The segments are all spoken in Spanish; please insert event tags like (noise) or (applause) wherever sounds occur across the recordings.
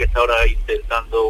que está ahora intentando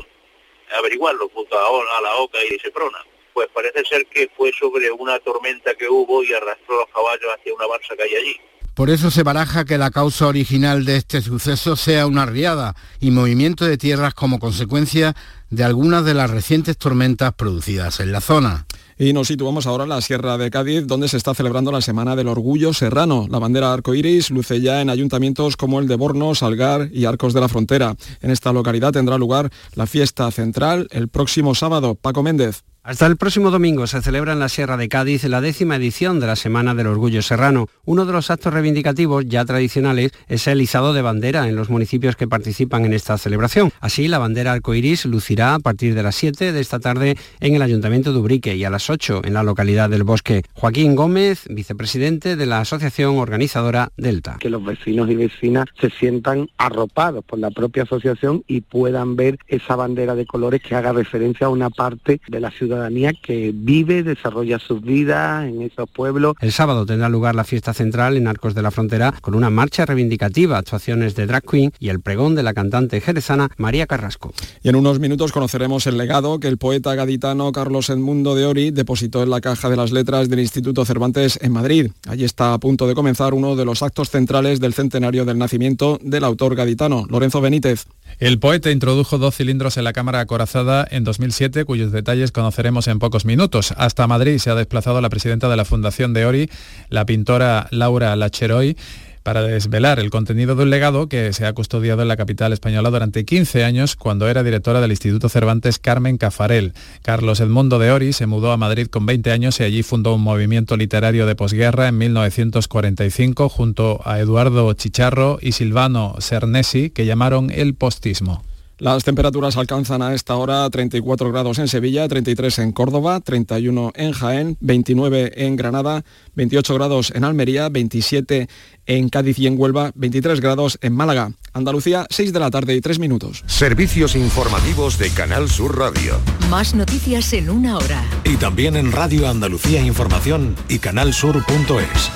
averiguarlo junto a, la OCA y Seprona. Pues parece ser que fue sobre una tormenta que hubo y arrastró los caballos hacia una balsa que hay allí. Por eso se baraja que la causa original de este suceso sea una riada y movimiento de tierras como consecuencia de algunas de las recientes tormentas producidas en la zona. Y nos situamos ahora en la Sierra de Cádiz, donde se está celebrando la Semana del Orgullo Serrano. La bandera arcoíris luce ya en ayuntamientos como el de Borno, Salgar y Arcos de la Frontera. En esta localidad tendrá lugar la fiesta central el próximo sábado. Paco Méndez. Hasta el próximo domingo se celebra en la Sierra de Cádiz la décima edición de la Semana del Orgullo Serrano. Uno de los actos reivindicativos ya tradicionales es el izado de bandera en los municipios que participan en esta celebración. Así, la bandera arcoiris lucirá a partir de las 7 de esta tarde en el Ayuntamiento de Ubrique y a las 8 en la localidad del Bosque. Joaquín Gómez, vicepresidente de la asociación organizadora Delta. Que los vecinos y vecinas se sientan arropados por la propia asociación y puedan ver esa bandera de colores que haga referencia a una parte de la ciudad ciudadanía que vive, desarrolla sus vidas en esos pueblos. El sábado tendrá lugar la fiesta central en Arcos de la Frontera con una marcha reivindicativa, actuaciones de drag queen y el pregón de la cantante jerezana María Carrasco. Y en unos minutos conoceremos el legado que el poeta gaditano Carlos Edmundo de Ori depositó en la caja de las letras del Instituto Cervantes en Madrid. Allí está a punto de comenzar uno de los actos centrales del centenario del nacimiento del autor gaditano, Lorenzo Benítez. El poeta introdujo dos cilindros en la cámara acorazada en 2007, cuyos detalles conoceremos en pocos minutos. Hasta Madrid se ha desplazado la presidenta de la Fundación de Ori, la pintora Laura Lacheroy, para desvelar el contenido de un legado que se ha custodiado en la capital española durante 15 años cuando era directora del Instituto Cervantes Carmen Cafarel. Carlos Edmundo de Ori se mudó a Madrid con 20 años y allí fundó un movimiento literario de posguerra en 1945 junto a Eduardo Chicharro y Silvano Cernesi que llamaron el postismo. Las temperaturas alcanzan a esta hora 34 grados en Sevilla, 33 en Córdoba, 31 en Jaén, 29 en Granada, 28 grados en Almería, 27 en Cádiz y en Huelva, 23 grados en Málaga. Andalucía, 6 de la tarde y 3 minutos. Servicios informativos de Canal Sur Radio. Más noticias en una hora. Y también en Radio Andalucía Información y canalsur.es.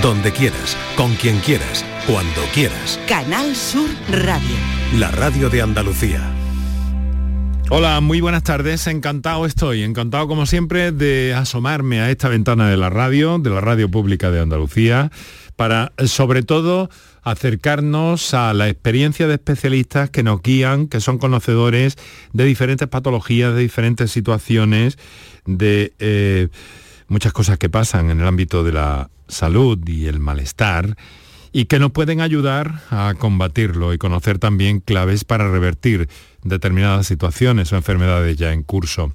Donde quieras, con quien quieras cuando quieras. Canal Sur Radio. La radio de Andalucía. Hola, muy buenas tardes. Encantado estoy, encantado como siempre de asomarme a esta ventana de la radio, de la radio pública de Andalucía, para sobre todo acercarnos a la experiencia de especialistas que nos guían, que son conocedores de diferentes patologías, de diferentes situaciones, de eh, muchas cosas que pasan en el ámbito de la salud y el malestar y que nos pueden ayudar a combatirlo y conocer también claves para revertir determinadas situaciones o enfermedades ya en curso.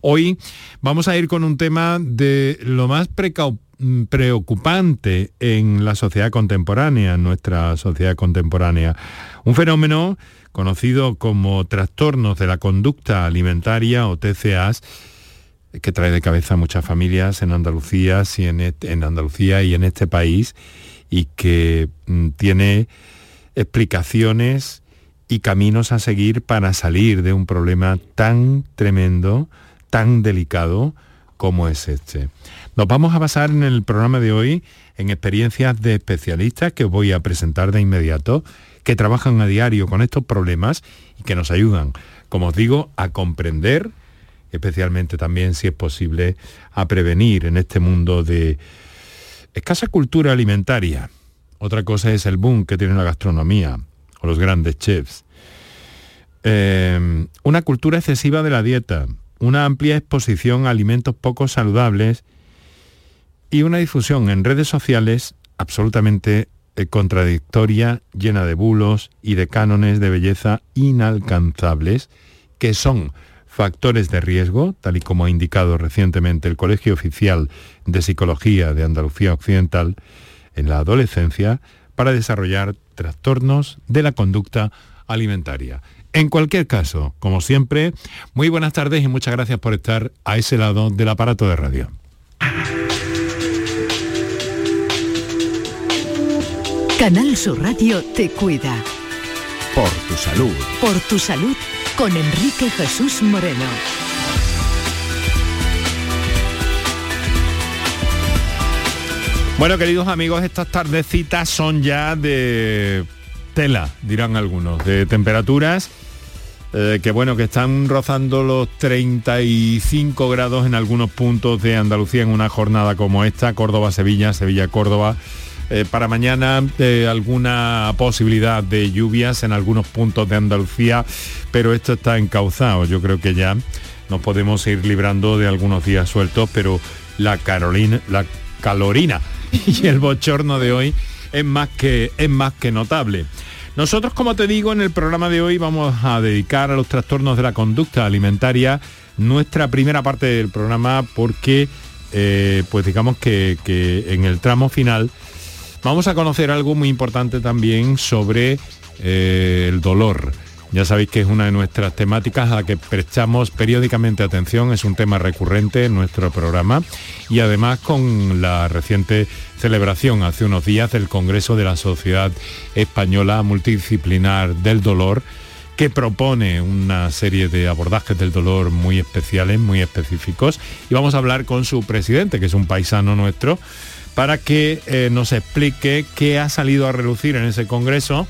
Hoy vamos a ir con un tema de lo más preocupante en la sociedad contemporánea, en nuestra sociedad contemporánea. Un fenómeno conocido como trastornos de la conducta alimentaria o TCAs, que trae de cabeza a muchas familias en Andalucía en Andalucía y en este país y que mm, tiene explicaciones y caminos a seguir para salir de un problema tan tremendo, tan delicado como es este. Nos vamos a basar en el programa de hoy en experiencias de especialistas que voy a presentar de inmediato, que trabajan a diario con estos problemas y que nos ayudan, como os digo, a comprender, especialmente también, si es posible, a prevenir en este mundo de Escasa cultura alimentaria. Otra cosa es el boom que tiene la gastronomía o los grandes chefs. Em, una cultura excesiva de la dieta, una amplia exposición a alimentos poco saludables y una difusión en redes sociales absolutamente eh, contradictoria, llena de bulos y de cánones de belleza inalcanzables, que son factores de riesgo, tal y como ha indicado recientemente el Colegio Oficial de Psicología de Andalucía Occidental, en la adolescencia para desarrollar trastornos de la conducta alimentaria. En cualquier caso, como siempre, muy buenas tardes y muchas gracias por estar a ese lado del aparato de radio. Canal Sur Radio te cuida. Por tu salud. Por tu salud con Enrique Jesús Moreno. Bueno, queridos amigos, estas tardecitas son ya de tela, dirán algunos, de temperaturas eh, que bueno, que están rozando los 35 grados en algunos puntos de Andalucía en una jornada como esta, Córdoba-Sevilla, Sevilla-Córdoba. Eh, para mañana eh, alguna posibilidad de lluvias en algunos puntos de Andalucía, pero esto está encauzado. Yo creo que ya nos podemos ir librando de algunos días sueltos, pero la Carolina, la calorina y el bochorno de hoy es más que, es más que notable. Nosotros, como te digo, en el programa de hoy vamos a dedicar a los trastornos de la conducta alimentaria nuestra primera parte del programa porque, eh, pues digamos que, en el tramo final vamos a conocer algo muy importante también sobre eh, el dolor. Ya sabéis que es una de nuestras temáticas a la que prestamos periódicamente atención, es un tema recurrente en nuestro programa y además con la reciente celebración hace unos días del Congreso de la Sociedad Española Multidisciplinar del Dolor, que propone una serie de abordajes del dolor muy especiales, muy específicos, y vamos a hablar con su presidente, que es un paisano nuestro, para que eh, nos explique qué ha salido a relucir en ese Congreso,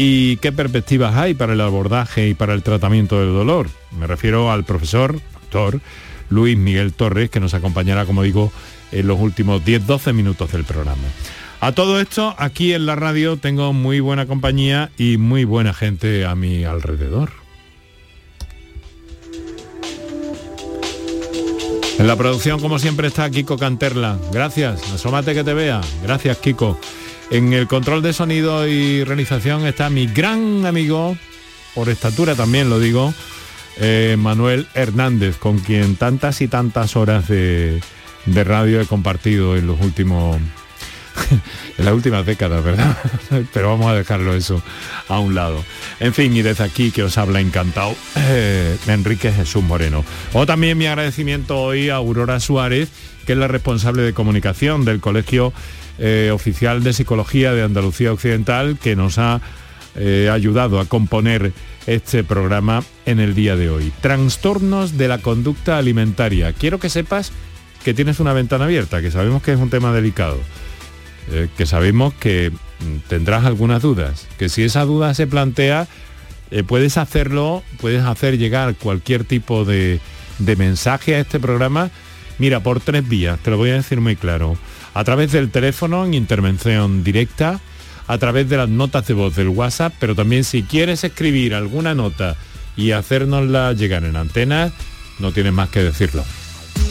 ¿Y qué perspectivas hay para el abordaje y para el tratamiento del dolor? Me refiero al profesor, doctor Luis Miguel Torres, que nos acompañará, como digo, en los últimos 10-12 minutos del programa. A todo esto, aquí en la radio tengo muy buena compañía y muy buena gente a mi alrededor. En la producción, como siempre, está Kiko Canterla. Gracias, asómate que te vea. Gracias, Kiko. En el control de sonido y realización está mi gran amigo, por estatura también lo digo, eh, Manuel Hernández, con quien tantas y tantas horas de, radio he compartido en los últimos (laughs) en las últimas décadas, ¿verdad? (laughs) Pero vamos a dejarlo eso a un lado. En fin, y desde aquí que os habla encantado eh, Enrique Jesús Moreno. O también mi agradecimiento hoy a Aurora Suárez, que es la responsable de comunicación del Colegio eh, oficial de Psicología de Andalucía Occidental, que nos ha eh, ayudado a componer este programa en el día de hoy. Trastornos de la conducta alimentaria. Quiero que sepas que tienes una ventana abierta, que sabemos que es un tema delicado, eh, que sabemos que mm, tendrás algunas dudas, que si esa duda se plantea, puedes hacerlo, puedes hacer llegar cualquier tipo de, de mensaje a este programa. Mira, por tres vías, te lo voy a decir muy claro a través del teléfono en intervención directa, a través de las notas de voz del WhatsApp, pero también si quieres escribir alguna nota y hacérnosla llegar en antena, no tienes más que decirlo.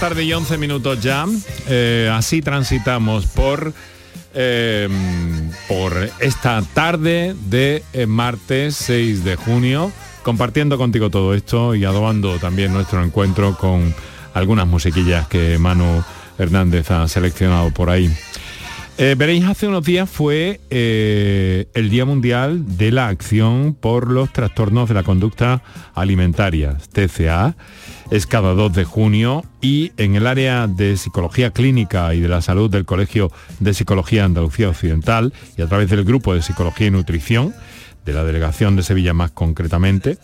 Tarde y 11 minutos ya. Eh, así transitamos por, eh, por esta tarde de eh, martes 6 de junio, compartiendo contigo todo esto y adobando también nuestro encuentro con algunas musiquillas que Manu Hernández ha seleccionado por ahí. Veréis, hace unos días fue el Día Mundial de la Acción por los Trastornos de la Conducta Alimentaria, TCA es cada 2 de junio y en el área de psicología clínica y de la salud del Colegio de Psicología Andalucía Occidental y a través del grupo de psicología y nutrición de la delegación de Sevilla más concretamente,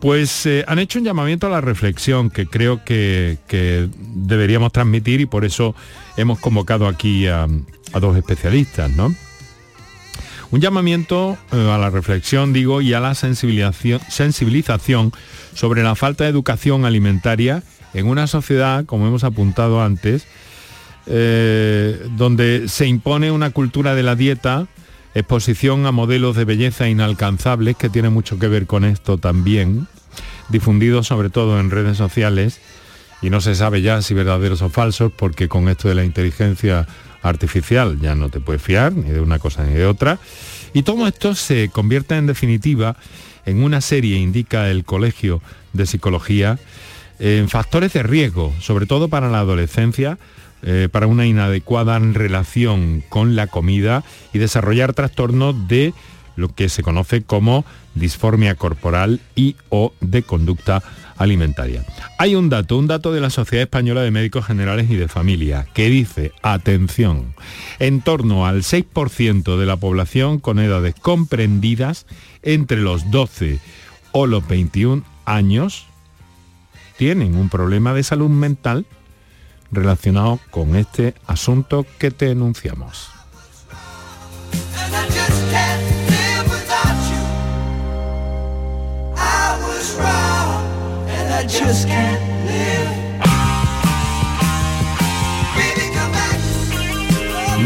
pues eh, han hecho un llamamiento a la reflexión que creo que, deberíamos transmitir y por eso hemos convocado aquí a, a dos especialistas, ¿no? Un llamamiento eh, a la reflexión, digo, y a la sensibilización, sobre la falta de educación alimentaria en una sociedad, como hemos apuntado antes, eh, donde se impone una cultura de la dieta, exposición a modelos de belleza inalcanzables, que tiene mucho que ver con esto también, difundidos sobre todo en redes sociales, y no se sabe ya si verdaderos o falsos, porque con esto de la inteligencia artificial ya no te puedes fiar ni de una cosa ni de otra. Y todo esto se convierte en definitiva en una serie, indica el Colegio de Psicología, en factores de riesgo, sobre todo para la adolescencia, eh, para una inadecuada relación con la comida y desarrollar trastornos de lo que se conoce como disformia corporal y o de conducta alimentaria. Hay un dato, un dato de la Sociedad Española de Médicos Generales y de Familia, que dice, atención, en torno al 6% de la población con edades comprendidas entre los 12 o los 21 años tienen un problema de salud mental relacionado con este asunto que te enunciamos.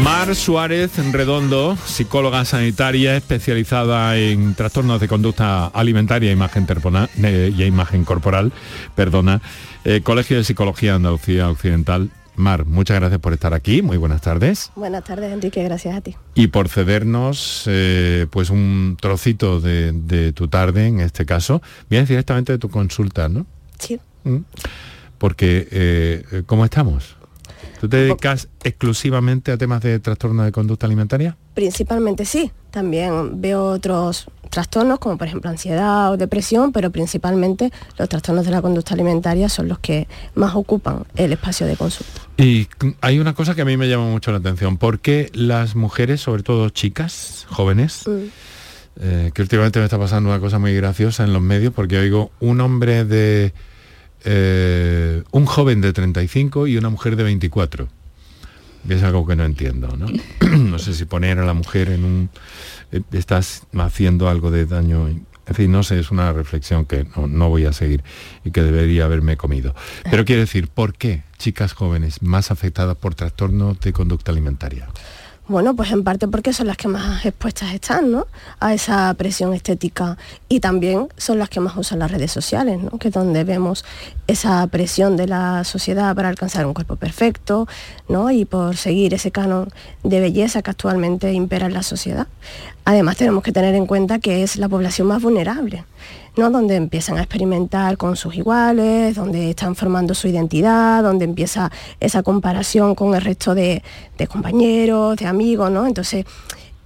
Mar Suárez Redondo, psicóloga sanitaria especializada en trastornos de conducta alimentaria e imagen, eh, y imagen corporal, perdona, eh, Colegio de Psicología Andalucía Occidental. Mar, muchas gracias por estar aquí. Muy buenas tardes. Buenas tardes, Enrique. Gracias a ti. Y por cedernos eh, pues un trocito de, tu tarde, en este caso. Vienes directamente de tu consulta, ¿no? Sí. Mm. Porque, ¿cómo estamos? ¿Tú te dedicas exclusivamente a temas de trastorno de conducta alimentaria? Principalmente sí. También veo otros trastornos como por ejemplo ansiedad o depresión, pero principalmente los trastornos de la conducta alimentaria son los que más ocupan el espacio de consulta. Y hay una cosa que a mí me llama mucho la atención. ¿Por qué las mujeres, sobre todo chicas, jóvenes, mm. Eh, que últimamente me está pasando una cosa muy graciosa en los medios, porque oigo un hombre de eh, un joven de 35 y una mujer de 24. Es algo que no entiendo, ¿no? (clears throat) no sé si poner a la mujer en un... Eh, estás haciendo algo de daño. En fin, no sé, es una reflexión que no, no voy a seguir y que debería haberme comido. Pero quiero decir, ¿por qué chicas jóvenes más afectadas por trastornos de conducta alimentaria? Bueno, pues en parte porque son las que más expuestas están, ¿no? A esa presión estética y también son las que más usan las redes sociales, ¿no? Que es donde vemos esa presión de la sociedad para alcanzar un cuerpo perfecto, ¿no? Y por seguir ese canon de belleza que actualmente impera en la sociedad. Además tenemos que tener en cuenta que es la población más vulnerable donde empiezan a experimentar con sus iguales, donde están formando su identidad, donde empieza esa comparación con el resto de, de compañeros, de amigos, ¿no? Entonces,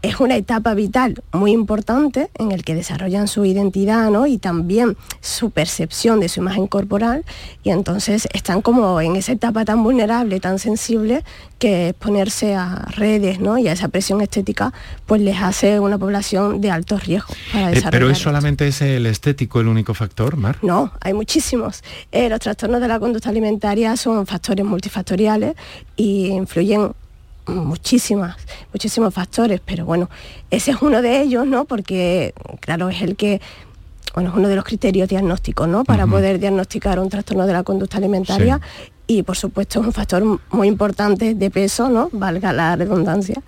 es una etapa vital muy importante en el que desarrollan su identidad ¿no? y también su percepción de su imagen corporal y entonces están como en esa etapa tan vulnerable, tan sensible, que exponerse a redes ¿no? y a esa presión estética pues les hace una población de alto riesgo para eh, ¿Pero es solamente ese el estético el único factor, Mar? No, hay muchísimos. Eh, los trastornos de la conducta alimentaria son factores multifactoriales y influyen muchísimas, muchísimos factores, pero bueno, ese es uno de ellos, ¿no? Porque, claro, es el que, bueno, es uno de los criterios diagnósticos, ¿no? Para poder diagnosticar un trastorno de la conducta alimentaria y por supuesto es un factor muy importante de peso, ¿no? valga la redundancia,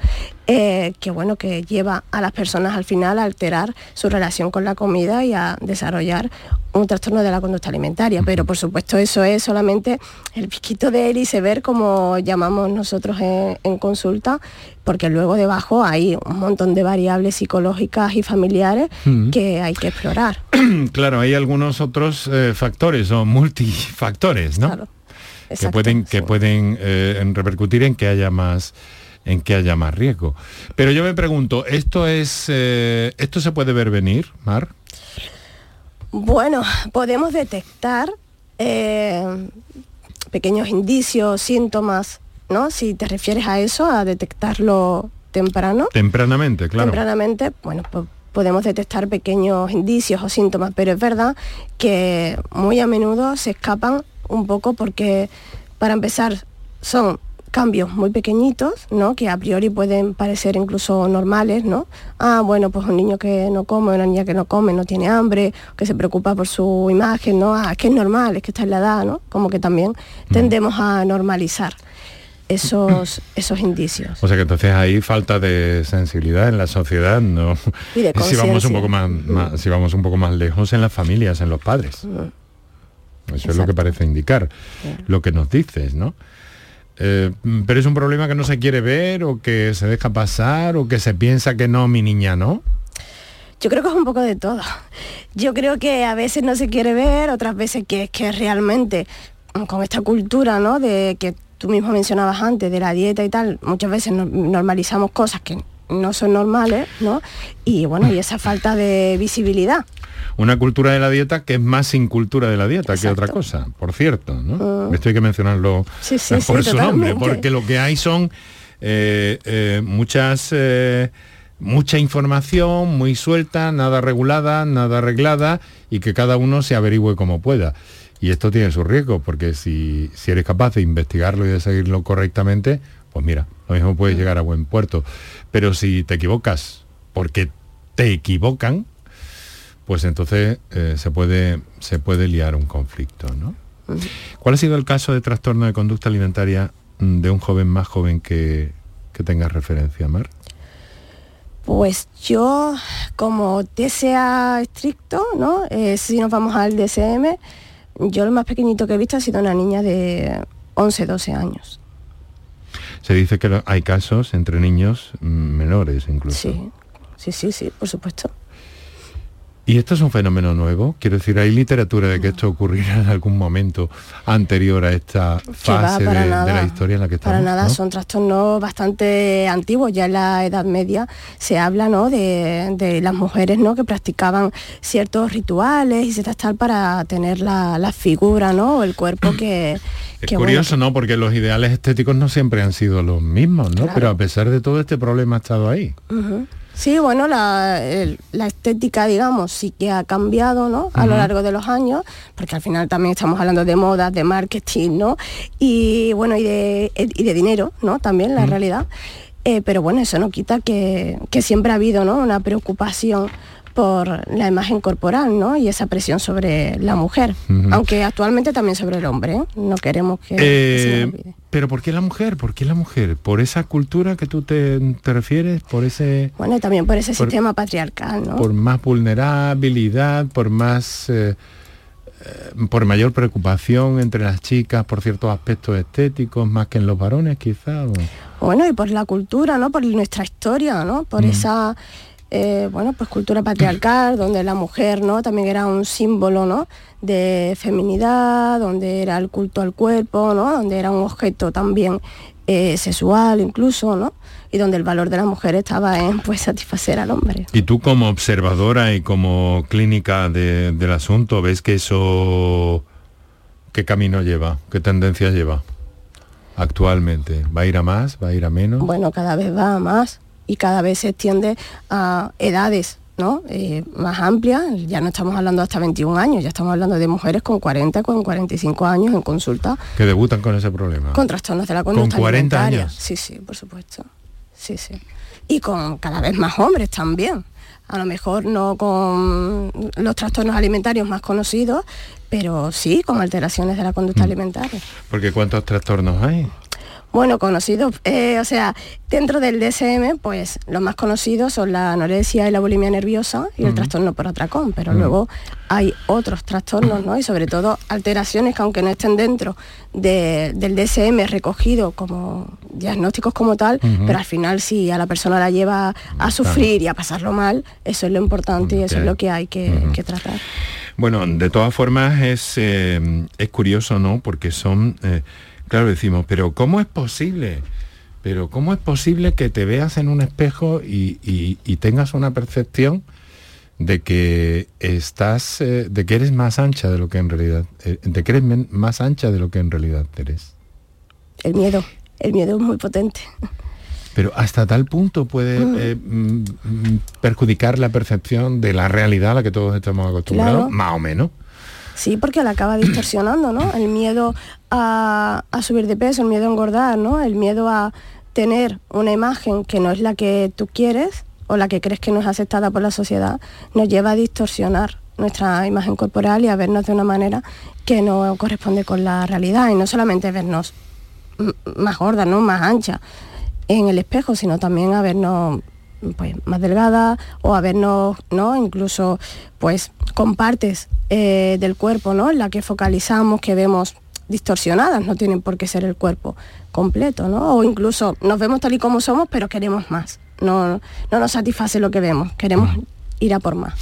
eh, que bueno, que lleva a las personas al final a alterar su relación con la comida y a desarrollar un trastorno de la conducta alimentaria. Pero por supuesto eso es solamente el piquito del iceberg, como llamamos nosotros en, consulta, porque luego debajo hay un montón de variables psicológicas y familiares que hay que explorar. (clears throat) Claro, hay algunos otros eh, factores o multifactores, ¿no? Claro que pueden, que pueden eh, repercutir en que haya más en que haya más riesgo. Pero yo me pregunto, ¿esto es eh, esto se puede ver venir, Mar? Bueno, podemos detectar eh, pequeños indicios, síntomas, ¿no? Si te refieres a eso, a detectarlo temprano. Tempranamente, claro. Tempranamente, bueno, pues podemos detectar pequeños indicios o síntomas, pero es verdad que muy a menudo se escapan un poco porque, para empezar, son cambios muy pequeñitos, ¿no? Que a priori pueden parecer incluso normales, ¿no? Ah, bueno, pues un niño que no come, una niña que no come, no tiene hambre, que se preocupa por su imagen, ¿no? Ah, es que es normal, es que está en la edad, ¿no? Como que también tendemos a normalizar esos, (clears throat) esos indicios. O sea que entonces hay falta de sensibilidad en la sociedad, ¿no? Y de (laughs) si vamos un poco más, más- si vamos un poco más lejos en las familias, en los padres. Eso es lo que parece indicar, lo que nos dices, ¿no? Eh, pero es un problema que no se quiere ver o que se deja pasar o que se piensa que no, mi niña, ¿no? Yo creo que es un poco de todo. Yo creo que a veces no se quiere ver, otras veces que es que realmente mm, con esta cultura, ¿no? De que tú mismo mencionabas antes, de la dieta y tal, muchas veces no- normalizamos cosas que no son normales, ¿no? Y bueno, y esa falta de visibilidad. Una cultura de la dieta que es más sin cultura de la dieta que otra cosa, por cierto, ¿no? Esto hay que mencionarlo Sí, sí, (laughs) por sí, su nombre, porque lo que hay son eh, eh, muchas eh, mucha información muy suelta, nada regulada, nada arreglada y que cada uno se averigüe como pueda. Y esto tiene su riesgo, porque si, si eres capaz de investigarlo y de seguirlo correctamente, pues mira, lo mismo puedes llegar a buen puerto. Pero si te equivocas porque te equivocan, pues entonces eh, se, puede, se puede liar un conflicto, ¿no? ¿Cuál ha sido el caso de trastorno de conducta alimentaria mm, de un joven más joven que, que tengas referencia, Mar? Pues yo, como TSA estricto, ¿no? Eh, si nos vamos al DSM, yo lo más pequeñito que he visto ha sido una niña de 11, 12 años. Se dice que hay casos entre niños mm, menores incluso. Sí, sí, sí, sí, por supuesto. ¿Y esto es un fenómeno nuevo? Quiero decir, ¿hay literatura de que esto ocurriera en algún momento anterior a esta va, fase de, la historia en la que estamos? Para nada, ¿no? son trastornos bastante antiguos. Ya en la Edad Media se habla ¿no? de, de las mujeres ¿no? que practicaban ciertos rituales y ciertas tal para tener la, la figura ¿no? o el cuerpo que... Es bueno, curioso, ¿no? Porque los ideales estéticos no siempre han sido los mismos, ¿no? Claro. Pero a pesar de todo este problema ha estado ahí. Sí, bueno, la, el- la estética, digamos, sí que ha cambiado, ¿no? A lo largo de los años, porque al final también estamos hablando de modas, de marketing, ¿no? Y bueno, y de, y de dinero, ¿no? También, la realidad. Eh, pero bueno, eso no quita que, que siempre ha habido, ¿no? Una preocupación por la imagen corporal, ¿no? Y esa presión sobre la mujer, aunque actualmente también sobre el hombre, ¿eh? No queremos que... que se Eh, olvide. pero ¿por qué la mujer? ¿Por qué la mujer? ¿Por esa cultura que tú te, te refieres? ¿Por ese Bueno, y también por ese por- sistema patriarcal, ¿no? por más vulnerabilidad, por más eh, eh, por mayor preocupación entre las chicas por ciertos aspectos estéticos más que en los varones quizá o- Bueno, y por la cultura, ¿no? Por nuestra historia, ¿no? Por Mm. esa, eh, bueno, pues cultura patriarcal, donde la mujer, ¿no? También era un símbolo, ¿no? De feminidad, donde era el culto al cuerpo, ¿no? Donde era un objeto también eh, sexual incluso, ¿no? Y donde el valor de la mujer estaba en, pues, satisfacer al hombre. y tú como observadora y como clínica de- del asunto ves que eso qué camino lleva qué tendencia lleva actualmente va a ir a más va a ir a menos Bueno, cada vez va a más y cada vez se extiende a edades ¿no? Eh, más amplias, ya no estamos hablando hasta 21 años, ya estamos hablando de mujeres con 40, con 45 años en consulta que debutan con ese problema con trastornos de la conducta Con 40 alimentaria. años. Sí, sí, por supuesto. Sí, sí. Y con cada vez más hombres también. A lo mejor no con los trastornos alimentarios más conocidos, pero sí con alteraciones de la Mm. conducta alimentaria. porque cuántos trastornos hay Bueno, conocidos, eh, o sea, dentro del DSM, pues los más conocidos son la anorexia y la bulimia nerviosa y el trastorno por atracón, pero luego hay otros trastornos, ¿no? Y sobre todo alteraciones que aunque no estén dentro de- del DSM recogido como diagnósticos como tal, pero al final si a la persona la lleva a sufrir y a pasarlo mal, eso es lo importante y eso es lo que hay que tratar. Bueno, de todas formas es, eh, es curioso, ¿no? Porque son, eh, claro, decimos, pero ¿cómo es posible? Pero ¿cómo es posible que te veas en un espejo y, y- y tengas una percepción de que estás, eh, de que eres más ancha de lo que en realidad, eh, de que eres más ancha de lo que en realidad eres? El miedo, el miedo es muy potente. Pero hasta tal punto puede Mm. eh, mm, mm, perjudicar la percepción de la realidad a la que todos estamos acostumbrados, Claro. más o menos. Sí, porque la acaba distorsionando, ¿no? El miedo a, subir de peso, el miedo a engordar, ¿no? El miedo a tener una imagen que no es la que tú quieres o la que crees que no es aceptada por la sociedad, nos lleva a distorsionar nuestra imagen corporal y a vernos de una manera que no corresponde con la realidad y no solamente vernos más gordas, ¿no? más ancha en el espejo, sino también a vernos pues, más delgada o a vernos ¿no? incluso pues con partes eh, del cuerpo ¿no? en la que focalizamos, que vemos distorsionadas, no tienen por qué ser el cuerpo completo, ¿no? O incluso nos vemos tal y como somos, pero queremos más. No, no nos satisface lo que vemos, queremos ir a por más.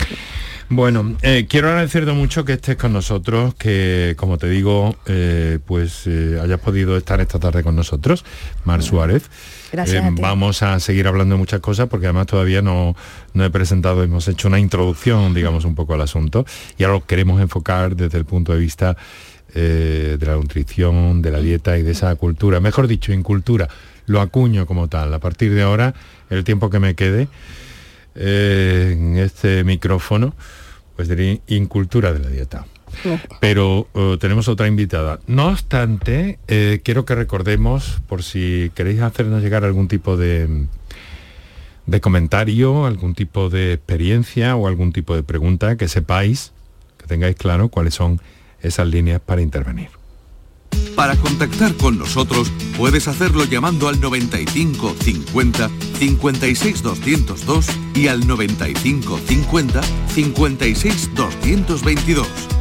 Bueno, eh, quiero agradecerte mucho que estés con nosotros, que como te digo, eh, pues eh, hayas podido estar esta tarde con nosotros, Mar Suárez. Gracias. Vamos a seguir hablando de muchas cosas porque además todavía no, no he presentado, hemos hecho una introducción, digamos, un poco al asunto y ahora lo queremos enfocar desde el punto de vista de la nutrición, de la dieta y de esa cultura, mejor dicho, en cultura. Lo acuño como tal. A partir de ahora, el tiempo que me quede en este micrófono, pues de incultura de la dieta. Pero uh, tenemos otra invitada. No obstante, eh, quiero que recordemos, por si queréis hacernos llegar algún tipo de, de comentario, algún tipo de experiencia o algún tipo de pregunta, que sepáis, que tengáis claro cuáles son esas líneas para intervenir. Para contactar con nosotros puedes hacerlo llamando al 95 50 56 202 y al 95 50 56 222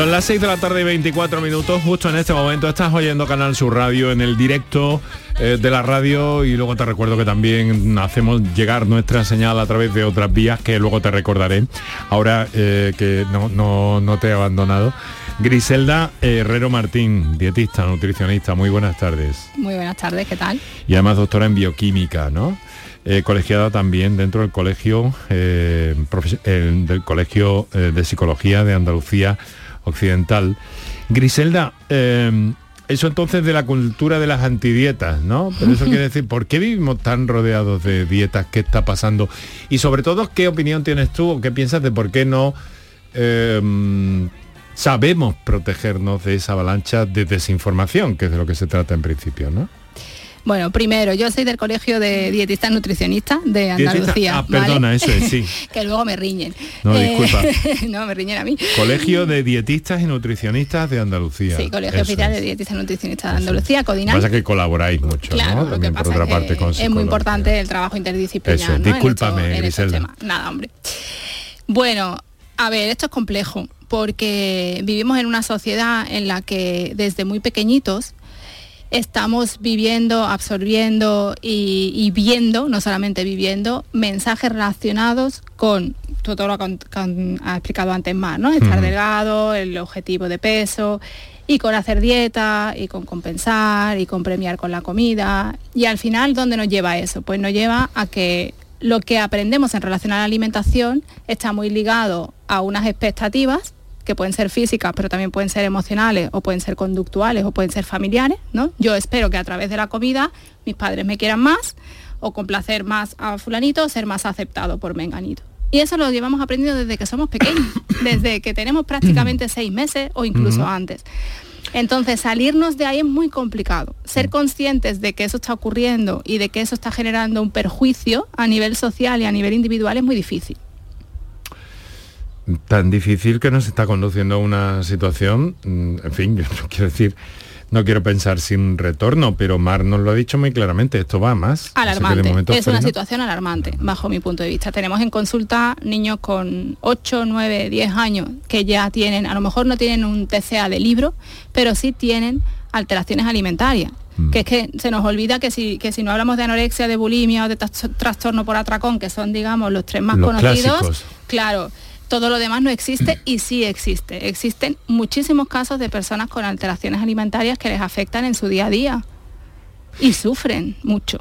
Son las 6 de la tarde y 24 minutos. Justo en este momento estás oyendo Canal Sur Radio en el directo eh, de la radio y luego te recuerdo que también hacemos llegar nuestra señal a través de otras vías que luego te recordaré. Ahora eh, que no, no, te he abandonado. Griselda Herrero Martín, dietista, nutricionista. Muy buenas tardes. Muy buenas tardes, ¿qué tal? Y además doctora en bioquímica, ¿no? Eh, colegiada también dentro del colegio del colegio de psicología de Andalucía occidental. Griselda, em, eso entonces de la cultura de las antidietas, ¿no? Pero eso quiere (laughs) decir, ¿por qué vivimos tan rodeados de dietas? ¿Qué está pasando? Y sobre todo, ¿qué opinión tienes tú o qué piensas de por qué no em, sabemos protegernos de esa avalancha de desinformación, que es de lo que se trata en principio, ¿no? Bueno, primero, yo soy del Colegio de Dietistas Nutricionistas de Andalucía. Ah, perdona, eso es, sí. (laughs) que luego me riñen. No, disculpa. (laughs) no, me riñen a mí. Colegio de Dietistas y Nutricionistas de Andalucía. Sí, Colegio Oficial de Dietistas y Nutricionistas de Andalucía, Codinal. Pasa que colaboráis mucho, claro, ¿no? También por otra parte con Es muy importante el trabajo interdisciplinar, eso, Discúlpame, Griselda. Nada, hombre. Bueno, a ver, esto es complejo porque vivimos en una sociedad en la que desde muy pequeñitos estamos viviendo, absorbiendo y, viendo, no solamente viviendo, mensajes relacionados con todo lo que ha explicado antes más, ¿no? Estar delgado, el objetivo de peso, y con hacer dieta, y con compensar, y con premiar con la comida. Y al final, ¿dónde nos lleva eso? Pues nos lleva a que lo que aprendemos en relación a la alimentación está muy ligado a unas expectativas que pueden ser físicas, pero también pueden ser emocionales o pueden ser conductuales o pueden ser familiares, ¿no? Yo espero que a través de la comida mis padres me quieran más o complacer más a fulanito o ser más aceptado por menganito. Y eso lo llevamos aprendiendo desde que somos pequeños, (coughs) desde que tenemos prácticamente seis meses o incluso antes. Entonces, salirnos de ahí es muy complicado. Ser conscientes de que eso está ocurriendo y de que eso está generando un perjuicio a nivel social y a nivel individual es muy difícil tan difícil que nos está conduciendo a una situación, mm, en fin, (laughs) yo quiero decir, no quiero pensar sin retorno, pero Mar nos lo ha dicho muy claramente, esto va más. Alarmante, es una situación alarmante, bajo mi punto de vista. Tenemos en consulta niños con 8, 9, 10 años que ya tienen, a lo mejor no tienen un TCA de libro, pero sí tienen alteraciones alimentarias mm. que es que se nos olvida que si, que si no hablamos de anorexia, de bulimia o de trastorno por atracón, que son, digamos, los tres más conocidos, claro, todo lo demás no existe y sí existe. Existen muchísimos casos de personas con alteraciones alimentarias que les afectan en su día a día y sufren mucho.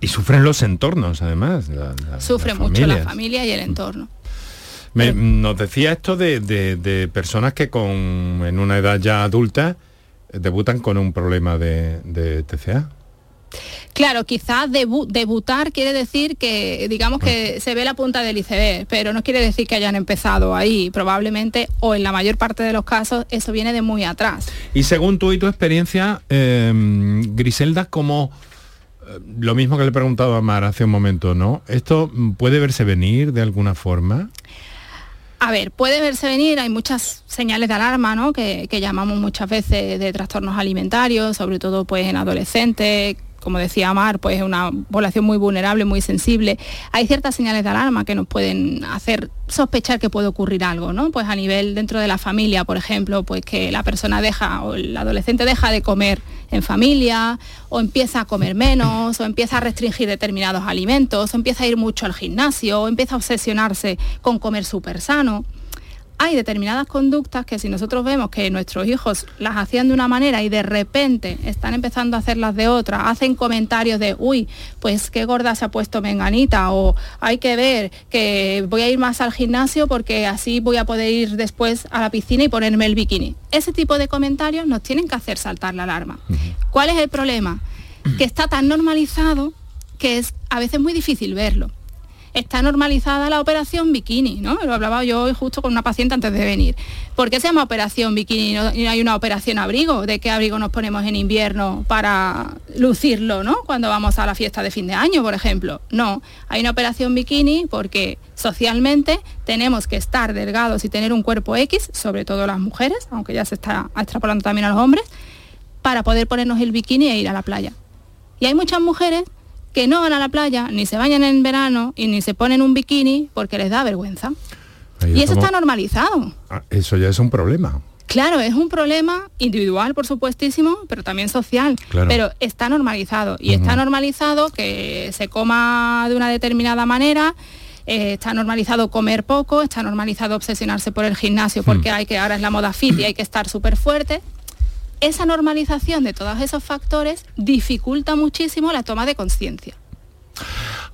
Y sufren los entornos, además. Sufre mucho la familia y el entorno. nos decía esto de, personas que con, en una edad ya adulta debutan con un problema de, de TCA. Claro, quizás debutar quiere decir que, digamos que se ve la punta del iceberg, pero no quiere decir que hayan empezado ahí. Probablemente, o en la mayor parte de los casos, eso viene de muy atrás. Y según tú y tu experiencia, em, Griselda, como eh, lo mismo que le he preguntado a Mar hace un momento, ¿no? ¿Esto puede verse venir de alguna forma? A ver, puede verse venir, hay muchas señales de alarma, ¿no? Que, que, llamamos muchas veces de trastornos alimentarios, sobre todo pues en adolescentes, como decía Mar, pues es una población muy vulnerable, muy sensible. Hay ciertas señales de alarma que nos pueden hacer sospechar que puede ocurrir algo, ¿no? Pues a nivel dentro de la familia, por ejemplo, pues que la persona deja o el adolescente deja de comer en familia, o empieza a comer menos, o empieza a restringir determinados alimentos, o empieza a ir mucho al gimnasio, o empieza a obsesionarse con comer súper sano hay determinadas conductas que si nosotros vemos que nuestros hijos las hacían de una manera y de repente están empezando a hacerlas de otra, hacen comentarios de, uy, pues qué gorda se ha puesto Menganita, o hay que ver que voy a ir más al gimnasio porque así voy a poder ir después a la piscina y ponerme el bikini. Ese tipo de comentarios nos tienen que hacer saltar la alarma. ¿Cuál es el problema? Que está tan normalizado que es a veces muy difícil verlo está normalizada la operación bikini, ¿no? Lo hablaba yo hoy justo con una paciente antes de venir. ¿Por qué se llama operación bikini y no hay una operación abrigo? ¿De qué abrigo nos ponemos en invierno para lucirlo, ¿no? Cuando vamos a la fiesta de fin de año, por ejemplo. No, hay una operación bikini porque socialmente tenemos que estar delgados y tener un cuerpo X, sobre todo las mujeres, aunque ya se está extrapolando también a los hombres, para poder ponernos el bikini e ir a la playa. Y hay muchas mujeres que no van a la playa, ni se bañan en verano y ni se ponen un bikini porque les da vergüenza. y eso está normalizado. Ah, eso ya es un problema. Claro, es un problema individual, por supuestísimo, pero también social. Pero está normalizado. Y está normalizado que se coma de una determinada manera, eh, está normalizado comer poco, está normalizado obsesionarse por el gimnasio porque hmm. hay que, ahora es la moda fit y hay que estar súper fuerte esa normalización de todos esos factores dificulta muchísimo la toma de conciencia.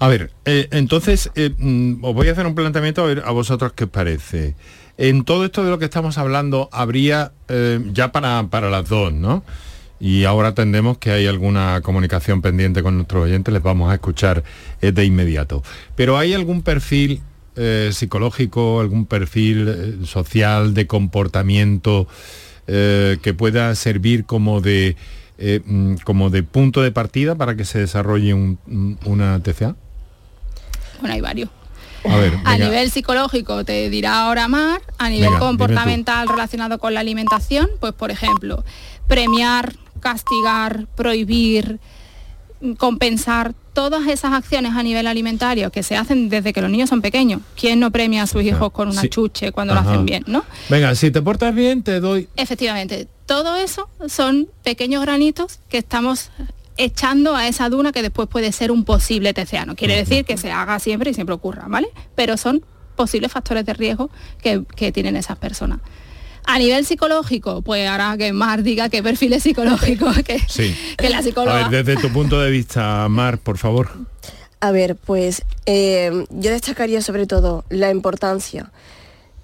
A ver, eh, entonces eh, mm, os voy a hacer un planteamiento a ver a vosotros qué os parece. En todo esto de lo que estamos hablando habría eh, ya para, para las dos, ¿no? Y ahora entendemos que hay alguna comunicación pendiente con nuestros oyentes, les vamos a escuchar de inmediato. Pero ¿hay algún perfil psicológico, algún perfil social de comportamiento? Eh, que pueda servir como de, eh, mm, como de punto de partida para que se desarrolle una TCA? Bueno, hay varios. A, nivel psicológico te dirá ahora Mar, a nivel comportamental relacionado con la alimentación, pues por ejemplo, premiar, castigar, prohibir, compensar todas esas acciones a nivel alimentario que se hacen desde que los niños son pequeños. ¿Quién no premia a sus hijos con una chuche cuando lo hacen bien, no? Venga, si te portas bien, te doy. Efectivamente, todo eso son pequeños granitos que estamos echando a esa duna que después puede ser un posible TCA. No quiere decir que se haga siempre y siempre ocurra, ¿vale? Pero son posibles factores de riesgo que, que tienen esas personas. A nivel psicológico, pues ahora que Mar diga qué perfiles psicológicos (laughs) que, que la psicóloga... A ver, desde tu punto de vista, Mar, por favor. A ver, pues eh, yo destacaría sobre todo la importancia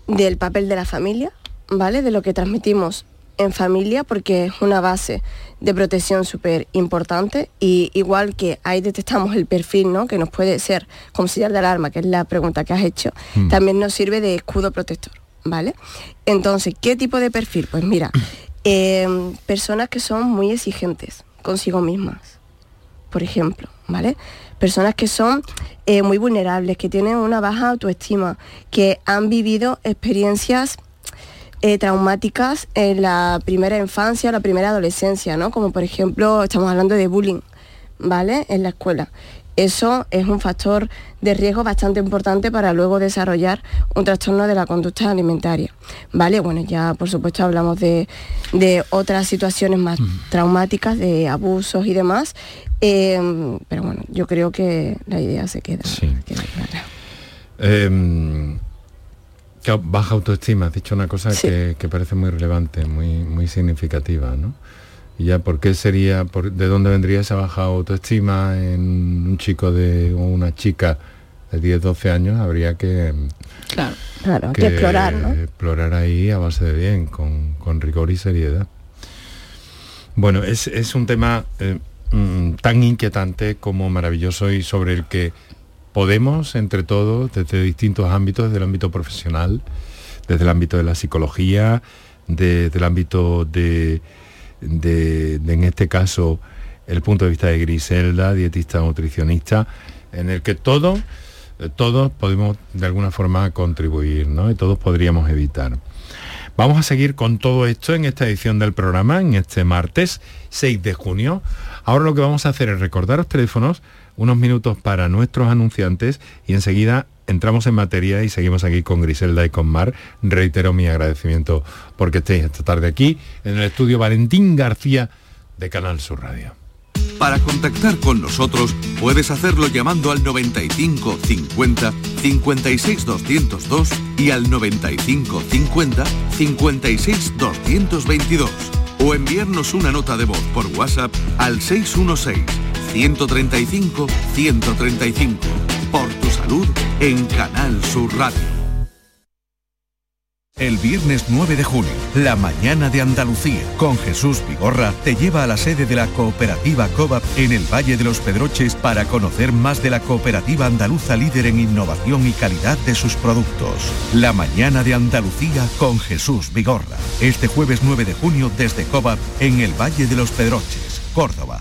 del papel de la familia, ¿vale? De lo que transmitimos en familia, porque es una base de protección súper importante y igual que ahí detectamos el perfil, ¿no? Que nos puede ser como señal de alarma, que es la pregunta que has hecho, mm. también nos sirve de escudo protector. ¿Vale? Entonces, ¿qué tipo de perfil? Pues mira, em, (clears throat) personas que son muy exigentes consigo mismas, por ejemplo, ¿vale? Personas que son eh, muy vulnerables, que tienen una baja autoestima, que han vivido experiencias eh, traumáticas en la primera infancia, la primera adolescencia, ¿no? Como por ejemplo, estamos hablando de bullying, ¿vale? En la escuela. Eso es un factor de riesgo bastante importante para luego desarrollar un trastorno de la conducta alimentaria. ¿Vale? Bueno, ya por supuesto hablamos de, otras situaciones más traumáticas, de abusos y demás, eh, pero bueno, yo creo que la idea se queda, clara. Em, baja autoestima, has dicho una cosa que, parece muy relevante, muy, muy significativa, ¿no? Y ya por qué sería, de dónde vendría esa baja autoestima en un chico de o una chica de 10, 12 años, habría que, claro, claro, que, explorar, ¿no? explorar ahí a base de bien, con, rigor y seriedad. Bueno, es, un tema eh, mm, tan inquietante como maravilloso y sobre el que podemos, entre todos, desde distintos ámbitos, desde el ámbito profesional, desde el ámbito de la psicología, desde el ámbito de de, en este caso, el punto de vista de Griselda, dietista nutricionista, en el que todos, eh, todos podemos de alguna forma contribuir, ¿no? Y todos podríamos evitar. Vamos a seguir con todo esto en esta edición del programa, en este martes 6 de junio. Ahora lo que vamos a hacer es recordar los teléfonos, unos minutos para nuestros anunciantes y enseguida entramos en materia y seguimos aquí con Griselda y con Mar. Reitero mi agradecimiento porque estéis esta tarde aquí en el estudio Valentín García de Canal Sur Radio. Para contactar con nosotros puedes hacerlo llamando al 95 50 56 202 y al 95 50 56 222 o enviarnos una nota de voz por WhatsApp al 616 135 135 por tu salud en Canal Sur Radio. El viernes 9 de junio, la mañana de Andalucía, con Jesús Vigorra, te lleva a la sede de la cooperativa COVAP en el Valle de los Pedroches para conocer más de la cooperativa andaluza líder en innovación y calidad de sus productos. La mañana de Andalucía con Jesús Vigorra. Este jueves 9 de junio desde COVAP en el Valle de los Pedroches, Córdoba.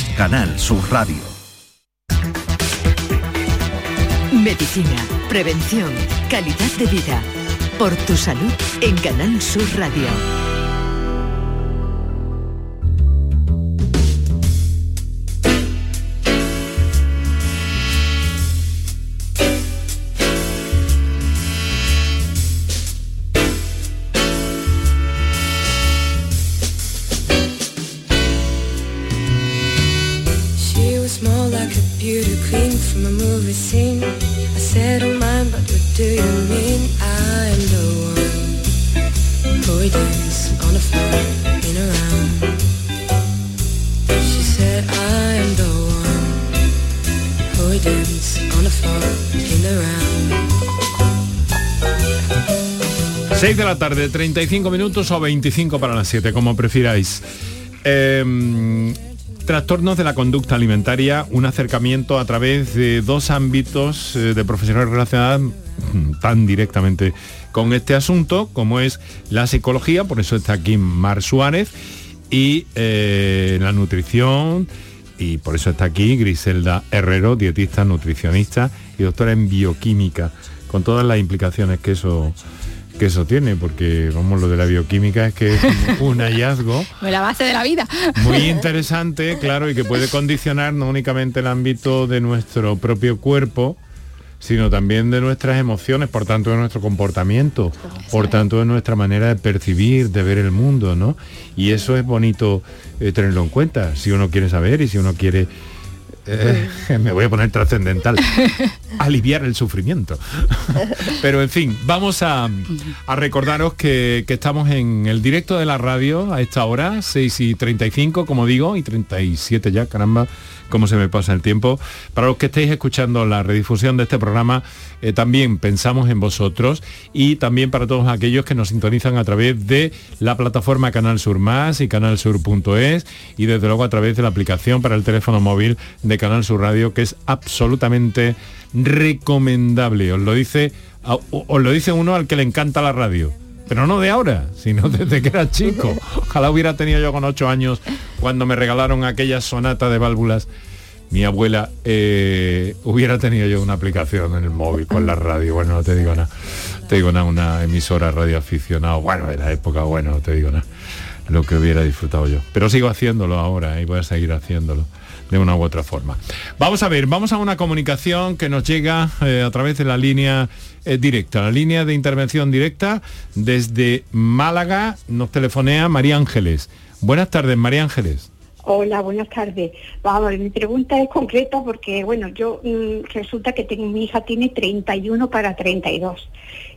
Canal Sur Radio. Medicina, prevención, calidad de vida. Por tu salud en Canal Sur Radio. De la tarde, 35 minutos o 25 para las 7, como prefiráis. Em, trastornos de la conducta alimentaria, un acercamiento a través de dos ámbitos eh, de profesionales relacionados mm, tan directamente con este asunto, como es la psicología, por eso está aquí Mar Suárez, y eh, la nutrición, y por eso está aquí Griselda Herrero, dietista, nutricionista y doctora en bioquímica, con todas las implicaciones que eso que eso tiene, porque vamos, lo de la bioquímica es que es (laughs) un hallazgo. la base de la vida. Muy interesante, claro, y que puede condicionar no únicamente el ámbito de nuestro propio cuerpo, sino también de nuestras emociones, por tanto de nuestro comportamiento, por tanto de nuestra manera de percibir, de ver el mundo, ¿no? Y eso es bonito eh, tenerlo en cuenta, si uno quiere saber y si uno quiere eh, (laughs) me voy a poner trascendental, (laughs) aliviar el sufrimiento. (laughs) Pero en fin, vamos a, recordaros que, que, estamos en el directo de la radio a esta hora, 6 y 35, como digo, y 37 ya, caramba, cómo se me pasa el tiempo. Para los que estéis escuchando la redifusión de este programa, eh, también pensamos en vosotros y también para todos aquellos que nos sintonizan a través de la plataforma Canal Sur Más y canalsur.es y desde luego a través de la aplicación para el teléfono móvil de Canal Sur Radio, que es absolutamente recomendable. Os lo dice, os lo dice uno al que le encanta la radio pero no de ahora, sino (laughs) desde que era chico. Ojalá hubiera tenido yo con ocho años cuando me regalaron aquella sonata de válvulas. Mi abuela eh, hubiera tenido yo una aplicación en el móvil con la radio. Bueno, no te digo nada. Te digo nada, una emisora radioaficionado. Bueno, de la época, bueno, no te digo nada. Lo que hubiera disfrutado yo. Pero sigo haciéndolo ahora ¿eh? y voy a seguir haciéndolo de una u otra forma. Vamos a ver, vamos a una comunicación que nos llega eh, a través de la línea eh, directa, la línea de intervención directa desde Málaga, nos telefonea María Ángeles. Buenas tardes, María Ángeles. Hola, buenas tardes. Vamos, mi pregunta es concreta porque, bueno, yo mm, resulta que tengo, mi hija tiene 31 para 32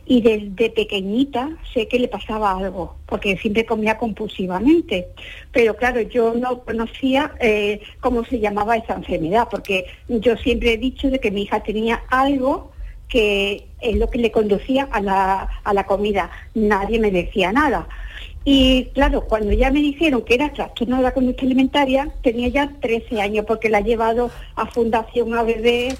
y desde pequeñita sé que le pasaba algo, porque siempre comía compulsivamente. Pero claro, yo no conocía eh, cómo se llamaba esa enfermedad, porque yo siempre he dicho de que mi hija tenía algo que es lo que le conducía a la, a la comida. Nadie me decía nada. Y claro, cuando ya me dijeron que era trastorno de la conducta alimentaria, tenía ya 13 años porque la he llevado a Fundación ABB,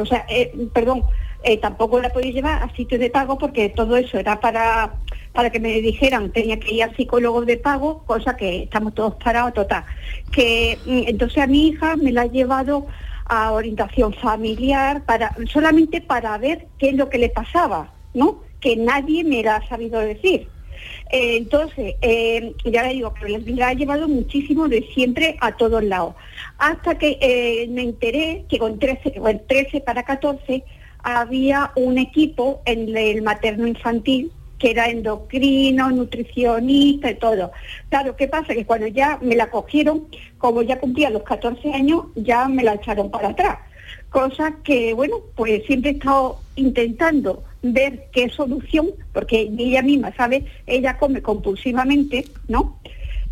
o sea, eh, perdón, eh, tampoco la podía llevar a sitios de pago porque todo eso era para, para que me dijeran, tenía que ir a psicólogos de pago, cosa que estamos todos parados, total. Que mm, entonces a mi hija me la ha llevado a orientación familiar para solamente para ver qué es lo que le pasaba, ¿no? Que nadie me la ha sabido decir. Eh, entonces, eh, ya le digo, que la ha llevado muchísimo de siempre a todos lados. Hasta que me enteré que con 13, 13 para 14 había un equipo en el materno infantil que era endocrino, nutricionista y todo. Claro, ¿qué pasa? Que cuando ya me la cogieron, como ya cumplía los 14 años, ya me la echaron para atrás. Cosa que, bueno, pues siempre he estado intentando ver qué solución, porque ella misma, ¿sabe? Ella come compulsivamente, ¿no?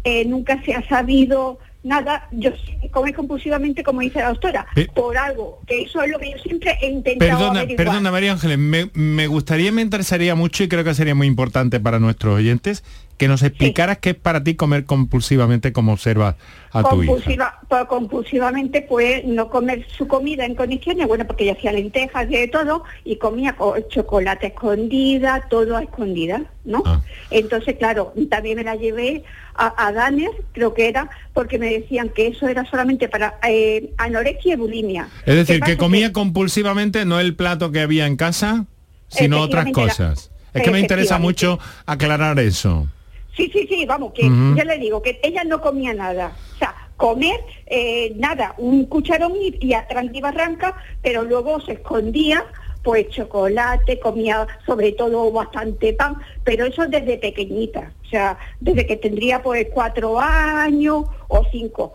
Eh, nunca se ha sabido nada, yo come compulsivamente, como dice la doctora, por algo, que eso es lo que yo siempre he intentado Perdona, perdona María Ángeles, me, me, gustaría, me interesaría mucho y creo que sería muy importante para nuestros oyentes que nos explicaras qué es para ti comer compulsivamente como observas a tu hija. Pues, compulsivamente pues no comer su comida en condiciones, bueno, porque ella hacía lentejas y de todo, y comía chocolate escondida, todo a escondida, ¿no? Ah. Entonces, claro, también me la llevé a, a Danes, creo que era, porque me decían que eso era solamente para eh, anorexia y bulimia. Es decir, que comía compulsivamente no el plato que había en casa, sino otras cosas. es que me interesa mucho aclarar eso. Sí, sí, sí, vamos, que ya le digo, que ella no comía nada. O sea, comer, eh, nada, un cucharón y, y a barranca, pero luego se escondía pues chocolate, comía sobre todo bastante pan, pero eso desde pequeñita, o sea, desde que tendría pues cuatro años o cinco.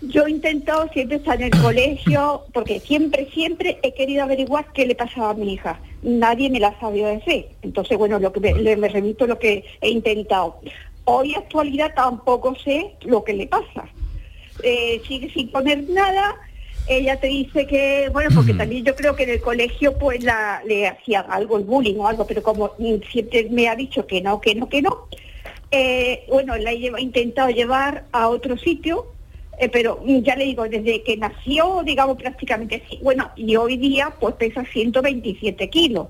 Yo he intentado siempre estar en el colegio, porque siempre, siempre he querido averiguar qué le pasaba a mi hija. Nadie me la ha sabido decir. Entonces, bueno, lo que me, me remito lo que he intentado. Hoy, actualidad, tampoco sé lo que le pasa. Eh, sigue sin poner nada. Ella te dice que, bueno, porque también yo creo que en el colegio pues la, le hacía algo, el bullying o algo, pero como siempre me ha dicho que no, que no, que no, eh, bueno, la he intentado llevar a otro sitio eh, pero mm, ya le digo, desde que nació, digamos prácticamente sí. Bueno, y hoy día pues pesa 127 kilos.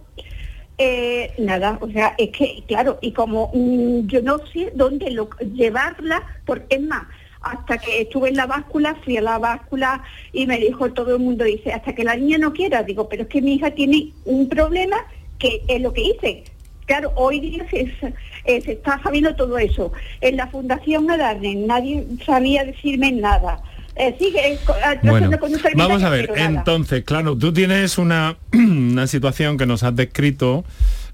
Eh, nada, o sea, es que, claro, y como mm, yo no sé dónde llevarla, porque es más, hasta que estuve en la báscula, fui a la báscula y me dijo todo el mundo, dice, hasta que la niña no quiera, digo, pero es que mi hija tiene un problema que es lo que hice, Claro, hoy día se, eh, está sabiendo todo eso. En la Fundación Adarne nadie sabía decirme nada. Eh, sigue, bueno, vamos a ver, entonces, claro, tú tienes una, (clears throat) una situación que nos has descrito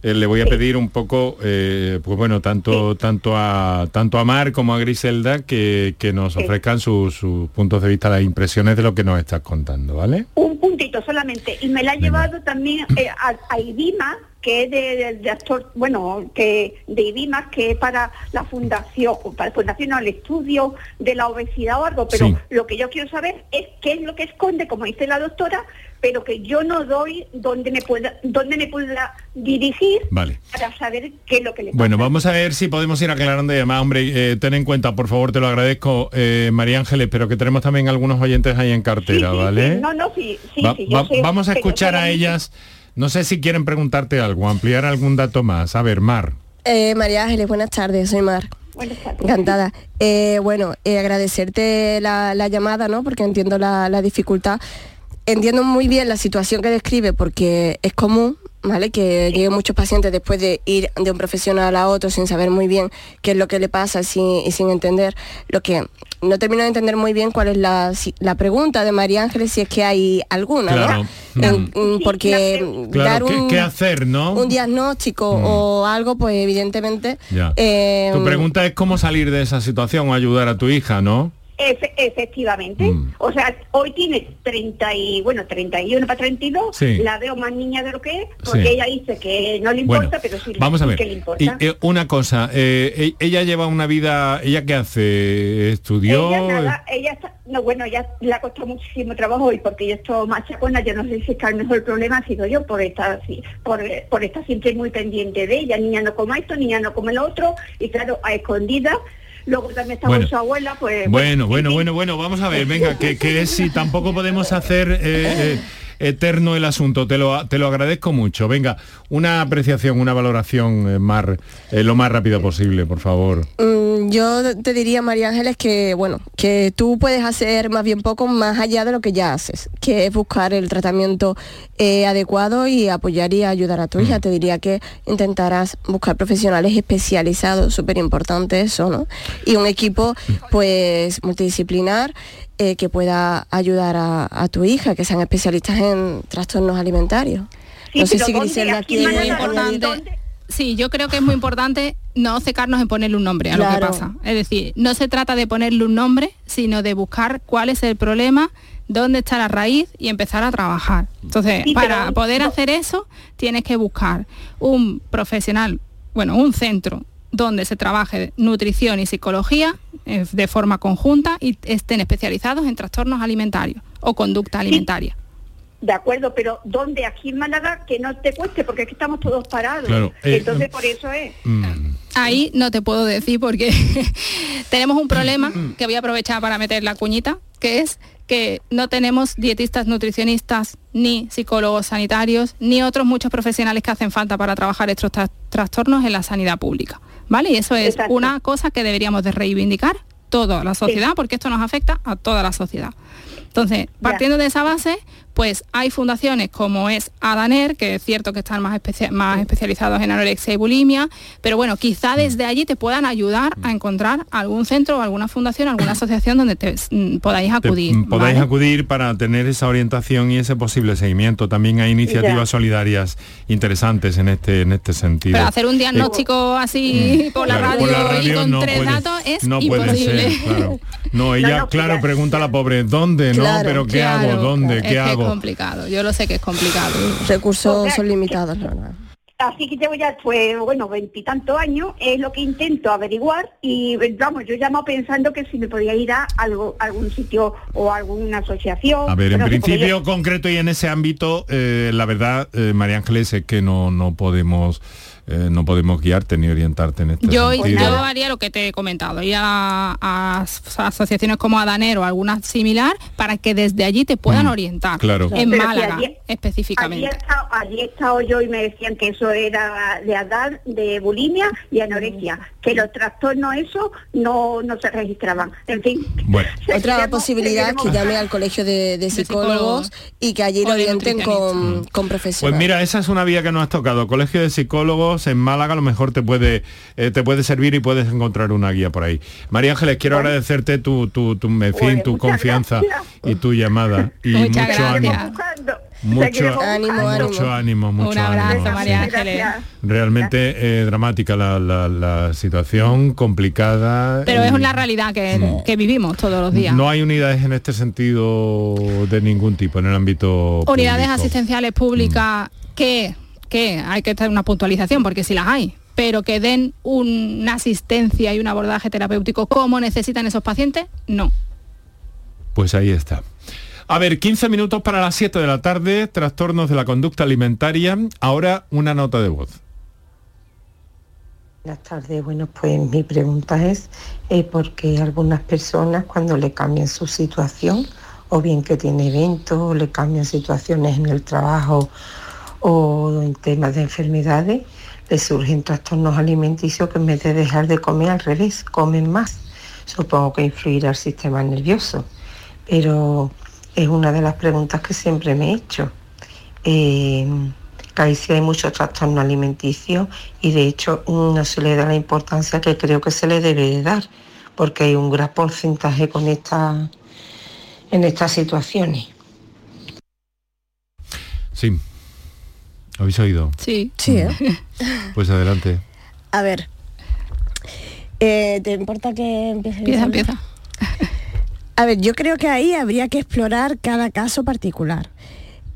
eh, le voy a pedir un poco, eh, pues bueno, tanto, tanto, a, tanto a Mar como a Griselda que, que nos ofrezcan sus, puntos de vista, las impresiones de lo que nos estás contando, ¿vale? Un puntito solamente. Y me la ha llevado también eh, a, a Ibima, que es de, de- de actor, bueno, que de IBIMA, que es para la fundación, para la fundación, no, el estudio de la obesidad o algo, pero Sí. lo que yo quiero saber es qué es lo que esconde, como dice la doctora, pero que yo no doy donde me pueda, donde me pueda dirigir Vale. para saber qué es lo que le pasa. Bueno, vamos a ver si podemos ir aclarando y además, hombre, eh, ten en cuenta, por favor, te lo agradezco, eh, María Ángeles, pero que tenemos también algunos oyentes ahí en cartera, ¿vale? Sí, no, no, sí, sí, Va- yo sé, vamos a escuchar a ellas. No sé si quieren preguntarte algo, ampliar algún dato más. A ver, Mar. Eh, María Ángeles, buenas tardes, soy Mar. Buenas tardes. Encantada. Eh, bueno, eh, agradecerte la, la llamada, ¿no? Porque entiendo la, la dificultad. Entiendo muy bien la situación que describe porque es común, ¿vale? Que lleguen muchos pacientes después de ir de un profesional a otro sin saber muy bien qué es lo que le pasa sin- y sin entender lo que... No termino de entender muy bien cuál es la, si- la pregunta de María Ángeles, si es que hay alguna, Claro. ¿no? En- mm, porque mm, Claro, dar ¿qué- un, qué hacer, no? un diagnóstico o algo, pues evidentemente... Eh, Tu pregunta es cómo salir de esa situación o ayudar a tu hija, ¿no? Efe- efectivamente. Mm. O sea, hoy tiene 30 y, bueno, 31 para 32. Sí. La veo más niña de lo que es, porque Sí. ella dice que no le importa, Bueno, pero sí, Vamos a sí ver. que le importa. Y, eh, una cosa, eh, e- ella lleva una vida, ¿ella qué hace? ¿Estudió? Ella nada, ella está, no bueno, ya le ha costado muchísimo trabajo hoy porque yo estoy machacona, yo no sé si es que el mejor problema ha sido yo por estar así, por, por estar siempre muy pendiente de ella, niña no coma esto, niña no come lo otro, y claro, a escondidas, luego también está Bueno. con su abuela, pues Bueno, bueno, bueno, bueno, vamos a ver, venga, que, que si tampoco podemos hacer eh, eh, eterno el asunto, te lo, te lo agradezco mucho. Venga, una apreciación, una valoración, eh, Mar, eh, lo más rápido posible, por favor. Mm, Yo te diría, María Ángeles, que bueno, que tú puedes hacer más bien poco más allá de lo que ya haces, que es buscar el tratamiento eh, adecuado y apoyar y ayudar a tu hija. Te diría que intentarás buscar profesionales especializados, súper importante eso, ¿no? Y un equipo, pues, multidisciplinar eh, que pueda ayudar a, a tu hija, que sean especialistas en trastornos alimentarios. Sí, no sé pero si. Sí, yo creo que es muy importante no cecarnos en ponerle un nombre a lo que pasa. Es decir, no se trata de ponerle un nombre, sino de buscar cuál es el problema, dónde está la raíz y empezar a trabajar. Entonces, Sí, pero- para poder hacer eso, tienes que buscar un profesional, bueno, un centro donde se trabaje nutrición y psicología eh, de forma conjunta y estén especializados en trastornos alimentarios o conducta alimentaria. De acuerdo, pero ¿dónde? Aquí en Málaga que no te cueste, porque aquí estamos todos parados. Claro, eh, Entonces, por eso es. Ahí no te puedo decir porque (laughs) tenemos un problema que voy a aprovechar para meter la cuñita, que es que no tenemos dietistas nutricionistas, ni psicólogos sanitarios, ni otros muchos profesionales que hacen falta para trabajar estos tra- trastornos en la sanidad pública. ¿Vale? Y eso es Exacto. una cosa que deberíamos de reivindicar toda la sociedad, porque esto nos afecta a toda la sociedad. Entonces, partiendo de esa base, pues hay fundaciones como es Adaner, que es cierto que están más, especia- más especializados en anorexia y bulimia, pero bueno, quizá desde allí te puedan ayudar a encontrar algún centro o alguna fundación, alguna asociación donde te, mm, podáis Te- acudir. mm, podáis ¿vale? acudir para tener esa orientación y ese posible seguimiento. También hay iniciativas solidarias interesantes en este en este sentido. Pero hacer un diagnóstico así por, la Mm. Claro, radio por la y radio con no tres puede- datos es no puede imposible. ser, claro. No, (laughs) ella, no, claro, pregunta a la pobre, ¿dónde? No, Claro, pero ¿qué Claro, hago? ¿Dónde? es ¿Qué que hago? es complicado, yo lo sé que es complicado. Recursos O sea, son limitados, la verdad. Así que llevo ya, pues, bueno, veintitantos años, es lo que intento averiguar y, vamos, yo llamo pensando que si me podía ir a algo, algún sitio o alguna asociación. A ver, en no principio yo- concreto y en ese ámbito, eh, la verdad, eh, María Ángeles, es que no, no podemos eh, no podemos guiarte ni orientarte en este Yo, sentido. yo haría lo que te he comentado, ir a, a as- asociaciones como Adaner o alguna similar para que desde allí te puedan orientar. claro. En Pero Málaga, Allí específicamente. he, estado, allí he estado yo y me decían que eso era de edad, de bulimia y anorexia, que los trastornos eso no, no se registraban. En fin. Bueno. Otra posibilidad es que llame al colegio de, de psicólogos y que allí lo orienten con, con Pues profesionales. mira, esa es una vía que no has tocado. Colegio de Psicólogos en Málaga a lo mejor te puede, eh, te puede servir y puedes encontrar una guía por ahí. María Ángeles, quiero agradecerte tu, tu, tu, en fin, tu confianza gracias. y tu llamada. Y Muchas mucho gracias. ánimo. Mucho ánimo, mucho ánimo, mucho Un abrazo, ánimo, María sí. Ángeles. Realmente eh, dramática la, la- la situación, complicada. Pero es una realidad que, que vivimos todos los días. No hay unidades en este sentido de ningún tipo en el ámbito Unidades público. asistenciales públicas que, que hay que tener una puntualización porque si las hay, pero que den una asistencia y un abordaje terapéutico como necesitan esos pacientes, no. Pues ahí está. A ver, 15 minutos para las 7 de la tarde, trastornos de la conducta alimentaria. Ahora una nota de voz. Buenas tardes. Bueno, pues mi pregunta es eh, por qué algunas personas cuando le cambian su situación, o bien que tiene eventos, o le cambian situaciones en el trabajo o en temas de enfermedades, le surgen trastornos alimenticios que en vez de dejar de comer al revés, comen más. Supongo que influirá el sistema nervioso, pero es una de las preguntas que siempre me he hecho. Eh, que ahí hay mucho trastorno alimenticio y de hecho no se le da la importancia que creo que se le debe de dar, porque hay un gran porcentaje con esta, en estas situaciones. Sí. ¿Habéis oído? Sí. Sí, ¿eh? Pues adelante. A ver. Eh, ¿Te importa que empiece? Empieza, empieza. A ver, yo creo que ahí habría que explorar cada caso particular.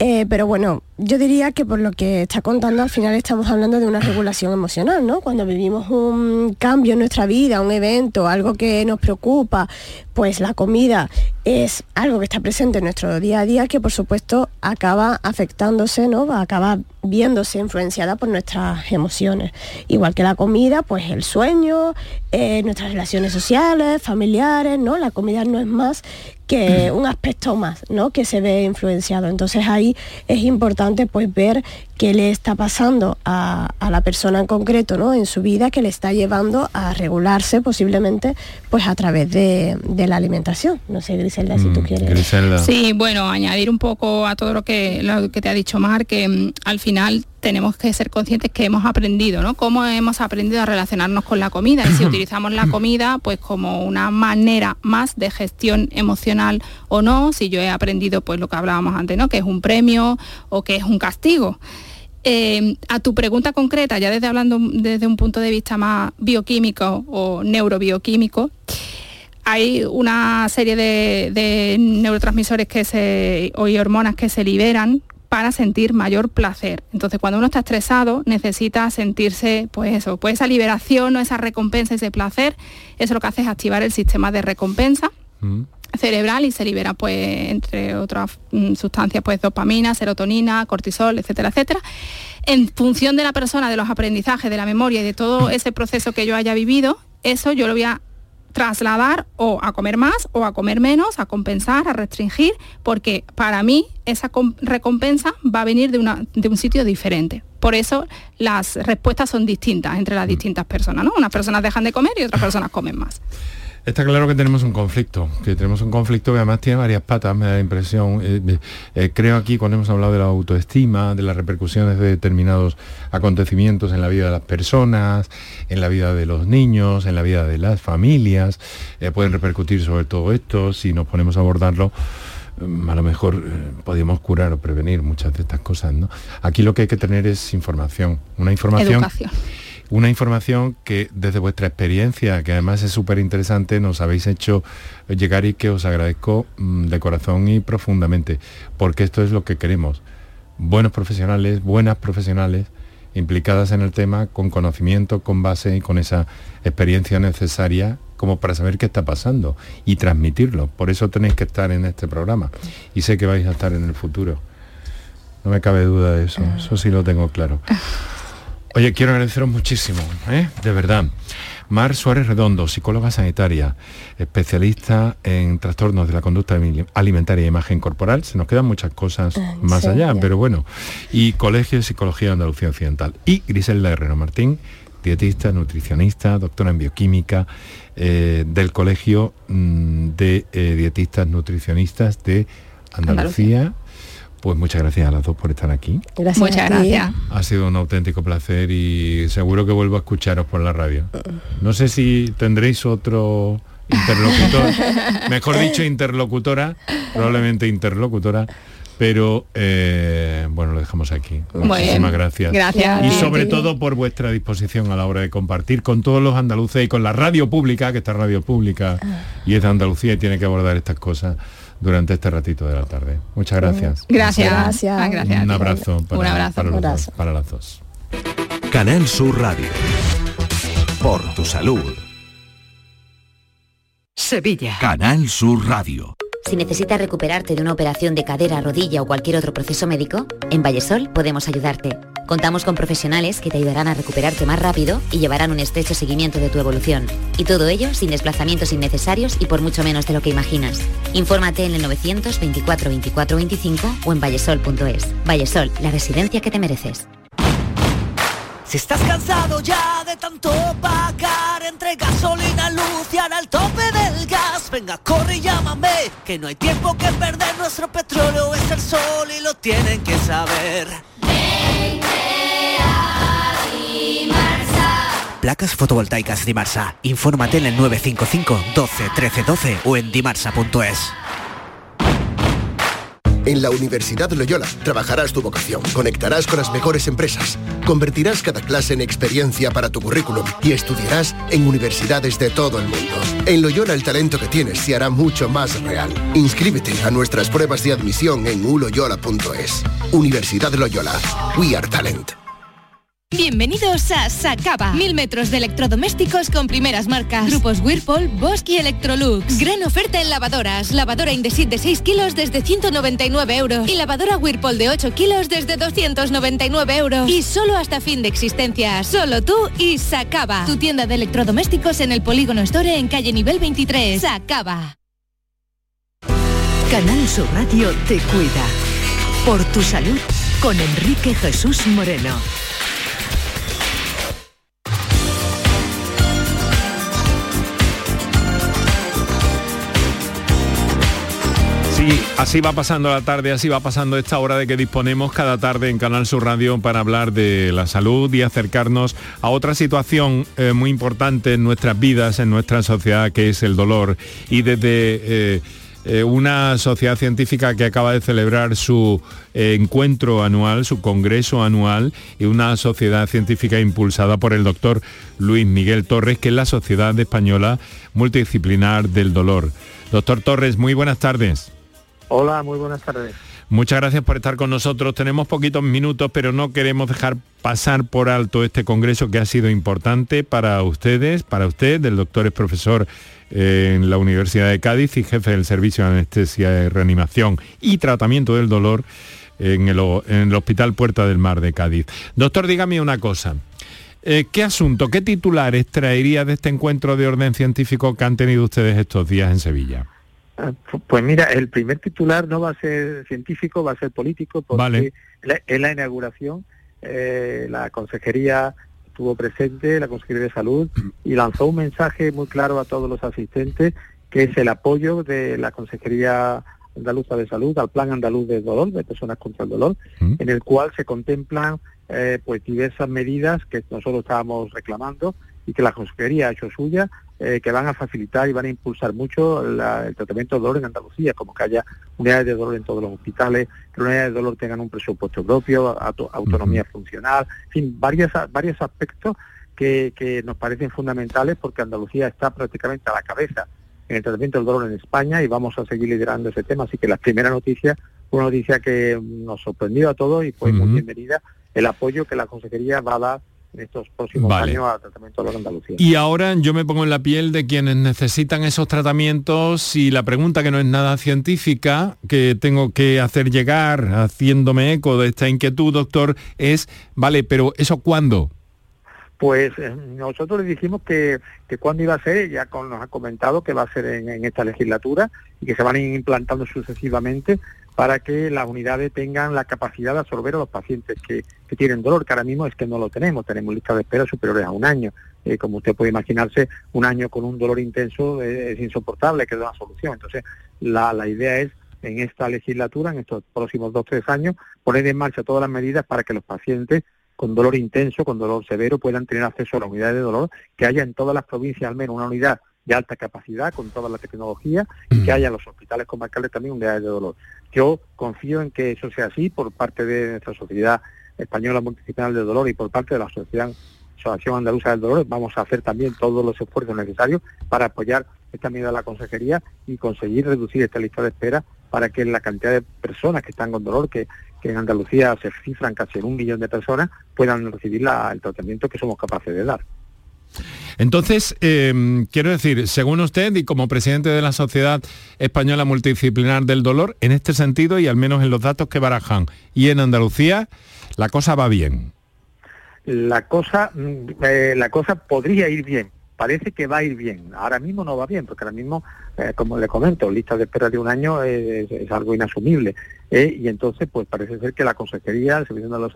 Eh, pero bueno, yo diría que por lo que está contando, al final estamos hablando de una regulación emocional, ¿no? Cuando vivimos un cambio en nuestra vida, un evento, algo que nos preocupa, pues la comida es algo que está presente en nuestro día a día que por supuesto acaba afectándose, ¿no? Va a acabar viéndose influenciada por nuestras emociones. Igual que la comida, pues el sueño, eh, nuestras relaciones sociales, familiares, ¿no? La comida no es más que (clears throat) un aspecto más, ¿no? Que se ve influenciado. Entonces ahí es importante pues ver qué le está pasando a, a la persona en concreto, ¿no? En su vida que le está llevando a regularse posiblemente pues a través de, de la alimentación. No sé, Griselda, si tú quieres. Griselda. Sí, bueno, añadir un poco a todo lo que, lo que te ha dicho Mar, que mm, al final tenemos que ser conscientes que hemos aprendido, ¿no? Cómo hemos aprendido a relacionarnos con la comida y si (clears throat) utilizamos la comida pues como una manera más de gestión emocional o no, si yo he aprendido pues lo que hablábamos antes, ¿no? Que es un premio o que es un castigo. Eh, a tu pregunta concreta, ya desde hablando desde un punto de vista más bioquímico o neurobioquímico, hay una serie de, de neurotransmisores que se, o y hormonas que se liberan para sentir mayor placer. Entonces, cuando uno está estresado, necesita sentirse, pues eso, pues esa liberación o esa recompensa, ese placer, eso lo que hace es activar el sistema de recompensa cerebral y se libera pues entre otras mm, sustancias pues dopamina, serotonina, cortisol, etcétera, etcétera. En función de la persona, de los aprendizajes, de la memoria y de todo ese proceso que yo haya vivido, eso yo lo voy a trasladar o a comer más o a comer menos, a compensar, a restringir, porque para mí esa com- recompensa va a venir de, una, de un sitio diferente. Por eso las respuestas son distintas entre las distintas personas, ¿no? Unas personas dejan de comer y otras (laughs) personas comen más. Está claro que tenemos un conflicto, que tenemos un conflicto que además tiene varias patas, me da la impresión. Eh, eh, eh, creo aquí cuando hemos hablado de la autoestima, de las repercusiones de determinados acontecimientos en la vida de las personas, en la vida de los niños, en la vida de las familias, pueden repercutir sobre todo esto, si nos ponemos a abordarlo. mm, A lo mejor eh, podemos curar o prevenir muchas de estas cosas. ¿no? Aquí lo que hay que tener es información, una información. Una información que desde vuestra experiencia, que además es súper interesante, nos habéis hecho llegar y que os agradezco mm, de corazón y profundamente, porque esto es lo que queremos. Buenos profesionales, buenas profesionales, implicadas en el tema, con conocimiento, con base y con esa experiencia necesaria como para saber qué está pasando y transmitirlo. Por eso tenéis que estar en este programa y sé que vais a estar en el futuro. No me cabe duda de eso, eso sí lo tengo claro. (laughs) Oye, quiero agradeceros muchísimo, ¿eh? de verdad. Mar Suárez Redondo, psicóloga sanitaria, especialista en trastornos de la conducta alimentaria e imagen corporal. Se nos quedan muchas cosas más serio? allá, pero bueno. Y Colegio de Psicología de Andalucía Occidental. Y Griselda Herrero Martín, dietista, nutricionista, doctora en bioquímica eh, del Colegio mm, de eh, Dietistas Nutricionistas de Andalucía. Pues muchas gracias a las dos por estar aquí. Gracias Muchas gracias. Ha sido un auténtico placer y seguro que vuelvo a escucharos por la radio. No sé si tendréis otro interlocutor, (laughs) mejor dicho interlocutora, probablemente interlocutora, pero eh, bueno, lo dejamos aquí. Muchísimas gracias. Gracias. Y sobre todo por vuestra disposición a la hora de compartir con todos los andaluces y con la radio pública, que esta radio pública y es de Andalucía y tiene que abordar estas cosas durante este ratito de la tarde. Muchas gracias. Gracias. Gracias. gracias. Un abrazo para, Un abrazo. para los Un dos, abrazo. para las dos. Canal Sur Radio. Por tu salud. Sevilla. Canal Sur Radio. Si necesitas recuperarte de una operación de cadera, rodilla o cualquier otro proceso médico, en Vallesol podemos ayudarte. Contamos con profesionales que te ayudarán a recuperarte más rápido y llevarán un estrecho seguimiento de tu evolución. Y todo ello sin desplazamientos innecesarios y por mucho menos de lo que imaginas. Infórmate en el 924 24 25 o en vallesol.es. Vallesol, la residencia que te mereces. Si estás cansado ya de tanto pagar entre gasolina, luz y ahora el tope del gas, venga, corre y llámame, que no hay tiempo que perder, nuestro petróleo es el sol y lo tienen que saber. Placas fotovoltaicas Dimarsa. Infórmate en el 955 12 13 12 o en dimarsa.es. En la Universidad Loyola trabajarás tu vocación, conectarás con las mejores empresas, convertirás cada clase en experiencia para tu currículum y estudiarás en universidades de todo el mundo. En Loyola el talento que tienes se hará mucho más real. Inscríbete a nuestras pruebas de admisión en uloyola.es. Universidad Loyola. We are talent. Bienvenidos a Sacaba. Mil metros de electrodomésticos con primeras marcas. Grupos Whirlpool, Bosch y Electrolux. Gran oferta en lavadoras. Lavadora Indesit de 6 kilos desde 199 euros. Y lavadora Whirlpool de 8 kilos desde 299 euros. Y solo hasta fin de existencia. Solo tú y Sacaba. Tu tienda de electrodomésticos en el Polígono Store en calle nivel 23. Sacaba. Canal Sur Radio te cuida. Por tu salud con Enrique Jesús Moreno. Así va pasando la tarde, así va pasando esta hora de que disponemos cada tarde en Canal Sur Radio para hablar de la salud y acercarnos a otra situación eh, muy importante en nuestras vidas, en nuestra sociedad, que es el dolor. Y desde eh, eh, una sociedad científica que acaba de celebrar su encuentro anual, su congreso anual, y una sociedad científica impulsada por el doctor Luis Miguel Torres, que es la Sociedad Española Multidisciplinar del Dolor. Doctor Torres, muy buenas tardes. Hola, muy buenas tardes. Muchas gracias por estar con nosotros. Tenemos poquitos minutos, pero no queremos dejar pasar por alto este congreso que ha sido importante para ustedes, para usted. El doctor es profesor eh, en la Universidad de Cádiz y jefe del Servicio de Anestesia y Reanimación y Tratamiento del Dolor en el, Hospital Puerta del Mar de Cádiz. Doctor, dígame una cosa. Eh, ¿Qué asunto, qué titulares traería de este encuentro de orden científico que han tenido ustedes estos días en Sevilla? Ah, Pues mira, el primer titular no va a ser científico, va a ser político, porque Vale. la- en la inauguración eh, la consejería estuvo presente, la Consejería de Salud, y lanzó un mensaje muy claro a todos los asistentes, que es el apoyo de la Consejería Andaluza de Salud al Plan Andaluz de Dolor, de Personas contra el Dolor, en el cual se contemplan eh, pues diversas medidas que nosotros estábamos reclamando y que la Consejería ha hecho suya, eh, que van a facilitar y van a impulsar mucho la- el tratamiento de dolor en Andalucía, como que haya unidades de dolor en todos los hospitales, que las unidades de dolor tengan un presupuesto propio, auto- autonomía funcional, en fin, varios, varios aspectos que, que nos parecen fundamentales porque Andalucía está prácticamente a la cabeza en el tratamiento del dolor en España y vamos a seguir liderando ese tema. Así que la primera noticia una noticia que nos sorprendió a todos y fue muy bienvenida el apoyo que la Consejería va a dar en estos próximos Vale. años al tratamiento dolor en Andalucía. Y ahora yo me pongo en la piel de quienes necesitan esos tratamientos y la pregunta que no es nada científica, que tengo que hacer llegar haciéndome eco de esta inquietud, doctor, es, vale, pero ¿eso cuándo? Pues eh, nosotros le dijimos que, que cuándo iba a ser, ya con- nos ha comentado que va a ser en, en esta legislatura y que se van a implantando sucesivamente para que las unidades tengan la capacidad de absorber a los pacientes que, que tienen dolor, que ahora mismo es que no lo tenemos, tenemos listas de espera superiores a un año. Eh, como usted puede imaginarse, un año con un dolor intenso es insoportable, que es una solución. Entonces, la, la idea es en esta legislatura, en estos próximos dos tres años, poner en marcha todas las medidas para que los pacientes con dolor intenso, con dolor severo, puedan tener acceso a la unidad de dolor, que haya en todas las provincias al menos una unidad de alta capacidad con toda la tecnología y que haya en los hospitales comarcales también unidades de dolor. Yo confío en que eso sea así por parte de nuestra sociedad española multidisciplinar del dolor y por parte de la Asociación, Asociación Andaluza del Dolor. Vamos a hacer también todos los esfuerzos necesarios para apoyar esta medida de la consejería y conseguir reducir esta lista de espera para que la cantidad de personas que están con dolor, que en Andalucía se cifran casi en un millón de personas, puedan recibir el tratamiento que somos capaces de dar. Entonces, em, quiero decir, según usted y como presidente de la Sociedad Española Multidisciplinar del Dolor, en este sentido y al menos en los datos que barajan y en Andalucía, la cosa va bien. La cosa, mm, eh, la cosa podría ir bien. Parece que va a ir bien. Ahora mismo no va bien, porque ahora mismo, eh, como le comento, lista de espera de un año es, algo inasumible. Eh, y entonces, pues parece ser que la Consejería, el Servicio de los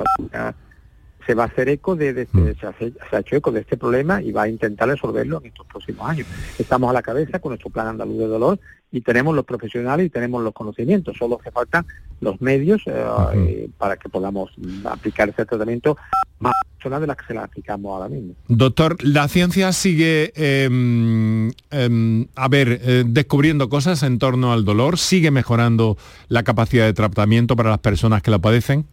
se va a hacer eco de, este, mm. se, ha hecho eco de este problema y va a intentar resolverlo en estos próximos años. Estamos a la cabeza con nuestro plan andaluz de dolor y tenemos los profesionales y tenemos los conocimientos, solo hace falta los medios eh, eh, para que podamos aplicar ese tratamiento más personal de las que se la aplicamos ahora mismo. Doctor, la ciencia sigue, em, em, a ver, eh, descubriendo cosas en torno al dolor, sigue mejorando la capacidad de tratamiento para las personas que la padecen.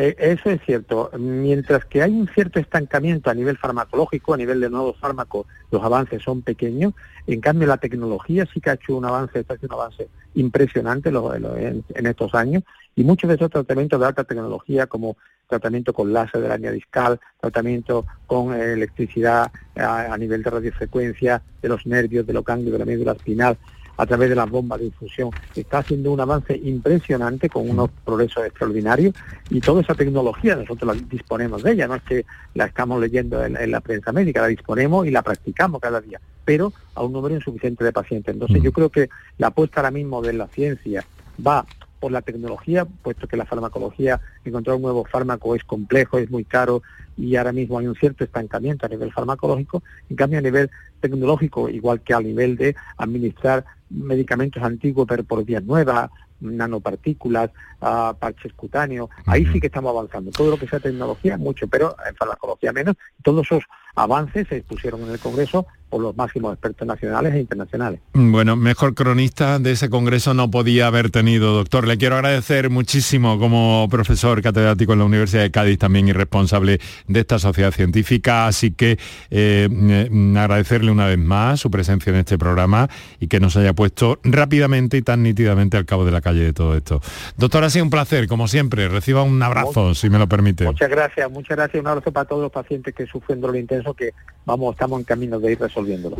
Eh, eso es cierto. Mientras que hay un cierto estancamiento a nivel farmacológico, a nivel de nuevos fármacos, los avances son pequeños. En cambio, la tecnología sí que ha hecho un avance, está haciendo un avance impresionante en, estos años. Y muchos de esos tratamientos de alta tecnología, como tratamiento con láser de la línea discal, tratamiento con electricidad a, a, nivel de radiofrecuencia, de los nervios, de los ganglios, de la médula espinal, a través de las bombas de infusión. Está haciendo un avance impresionante con unos progresos extraordinarios y toda esa tecnología nosotros la disponemos de ella, no es que la estamos leyendo en, la prensa médica, la disponemos y la practicamos cada día, pero a un número insuficiente de pacientes. Entonces yo creo que la apuesta ahora mismo de la ciencia va por la tecnología, puesto que la farmacología, encontrar un nuevo fármaco es complejo, es muy caro y ahora mismo hay un cierto estancamiento a nivel farmacológico, en cambio a nivel tecnológico, igual que a nivel de administrar medicamentos antiguos pero por vías nuevas, nanopartículas, uh, parches cutáneos, ahí sí que estamos avanzando. Todo lo que sea tecnología, mucho, pero en farmacología menos. Todos esos avances se expusieron en el Congreso por los máximos expertos nacionales e internacionales. Bueno, mejor cronista de ese Congreso no podía haber tenido, doctor. Le quiero agradecer muchísimo como profesor catedrático en la Universidad de Cádiz también y responsable de esta sociedad científica, así que eh, mm, agradecerle una vez más su presencia en este programa y que nos haya puesto rápidamente y tan nítidamente al cabo de la calle de todo esto. Doctor, ha sido un placer, como siempre. Reciba un abrazo, si me lo permite. Muchas gracias, muchas gracias. Un abrazo para todos los pacientes que sufren dolor intenso, que vamos, estamos en camino de ir resolviéndolo.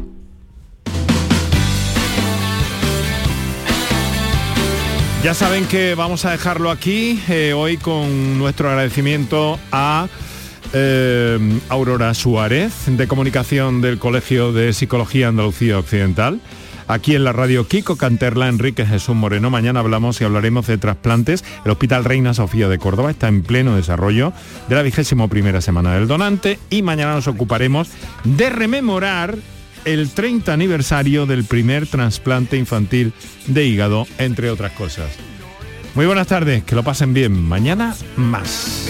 Ya saben que vamos a dejarlo aquí eh, hoy con nuestro agradecimiento a eh, Aurora Suárez, de comunicación del Colegio de Psicología Andalucía Occidental aquí en la radio Kiko Canterla, Enrique Jesús Moreno. Mañana hablamos y hablaremos de trasplantes. El Hospital Reina Sofía de Córdoba está en pleno desarrollo de la vigésimo primera semana del donante y mañana nos ocuparemos de rememorar el 30 aniversario del primer trasplante infantil de hígado, entre otras cosas. Muy buenas tardes, que lo pasen bien. Mañana más.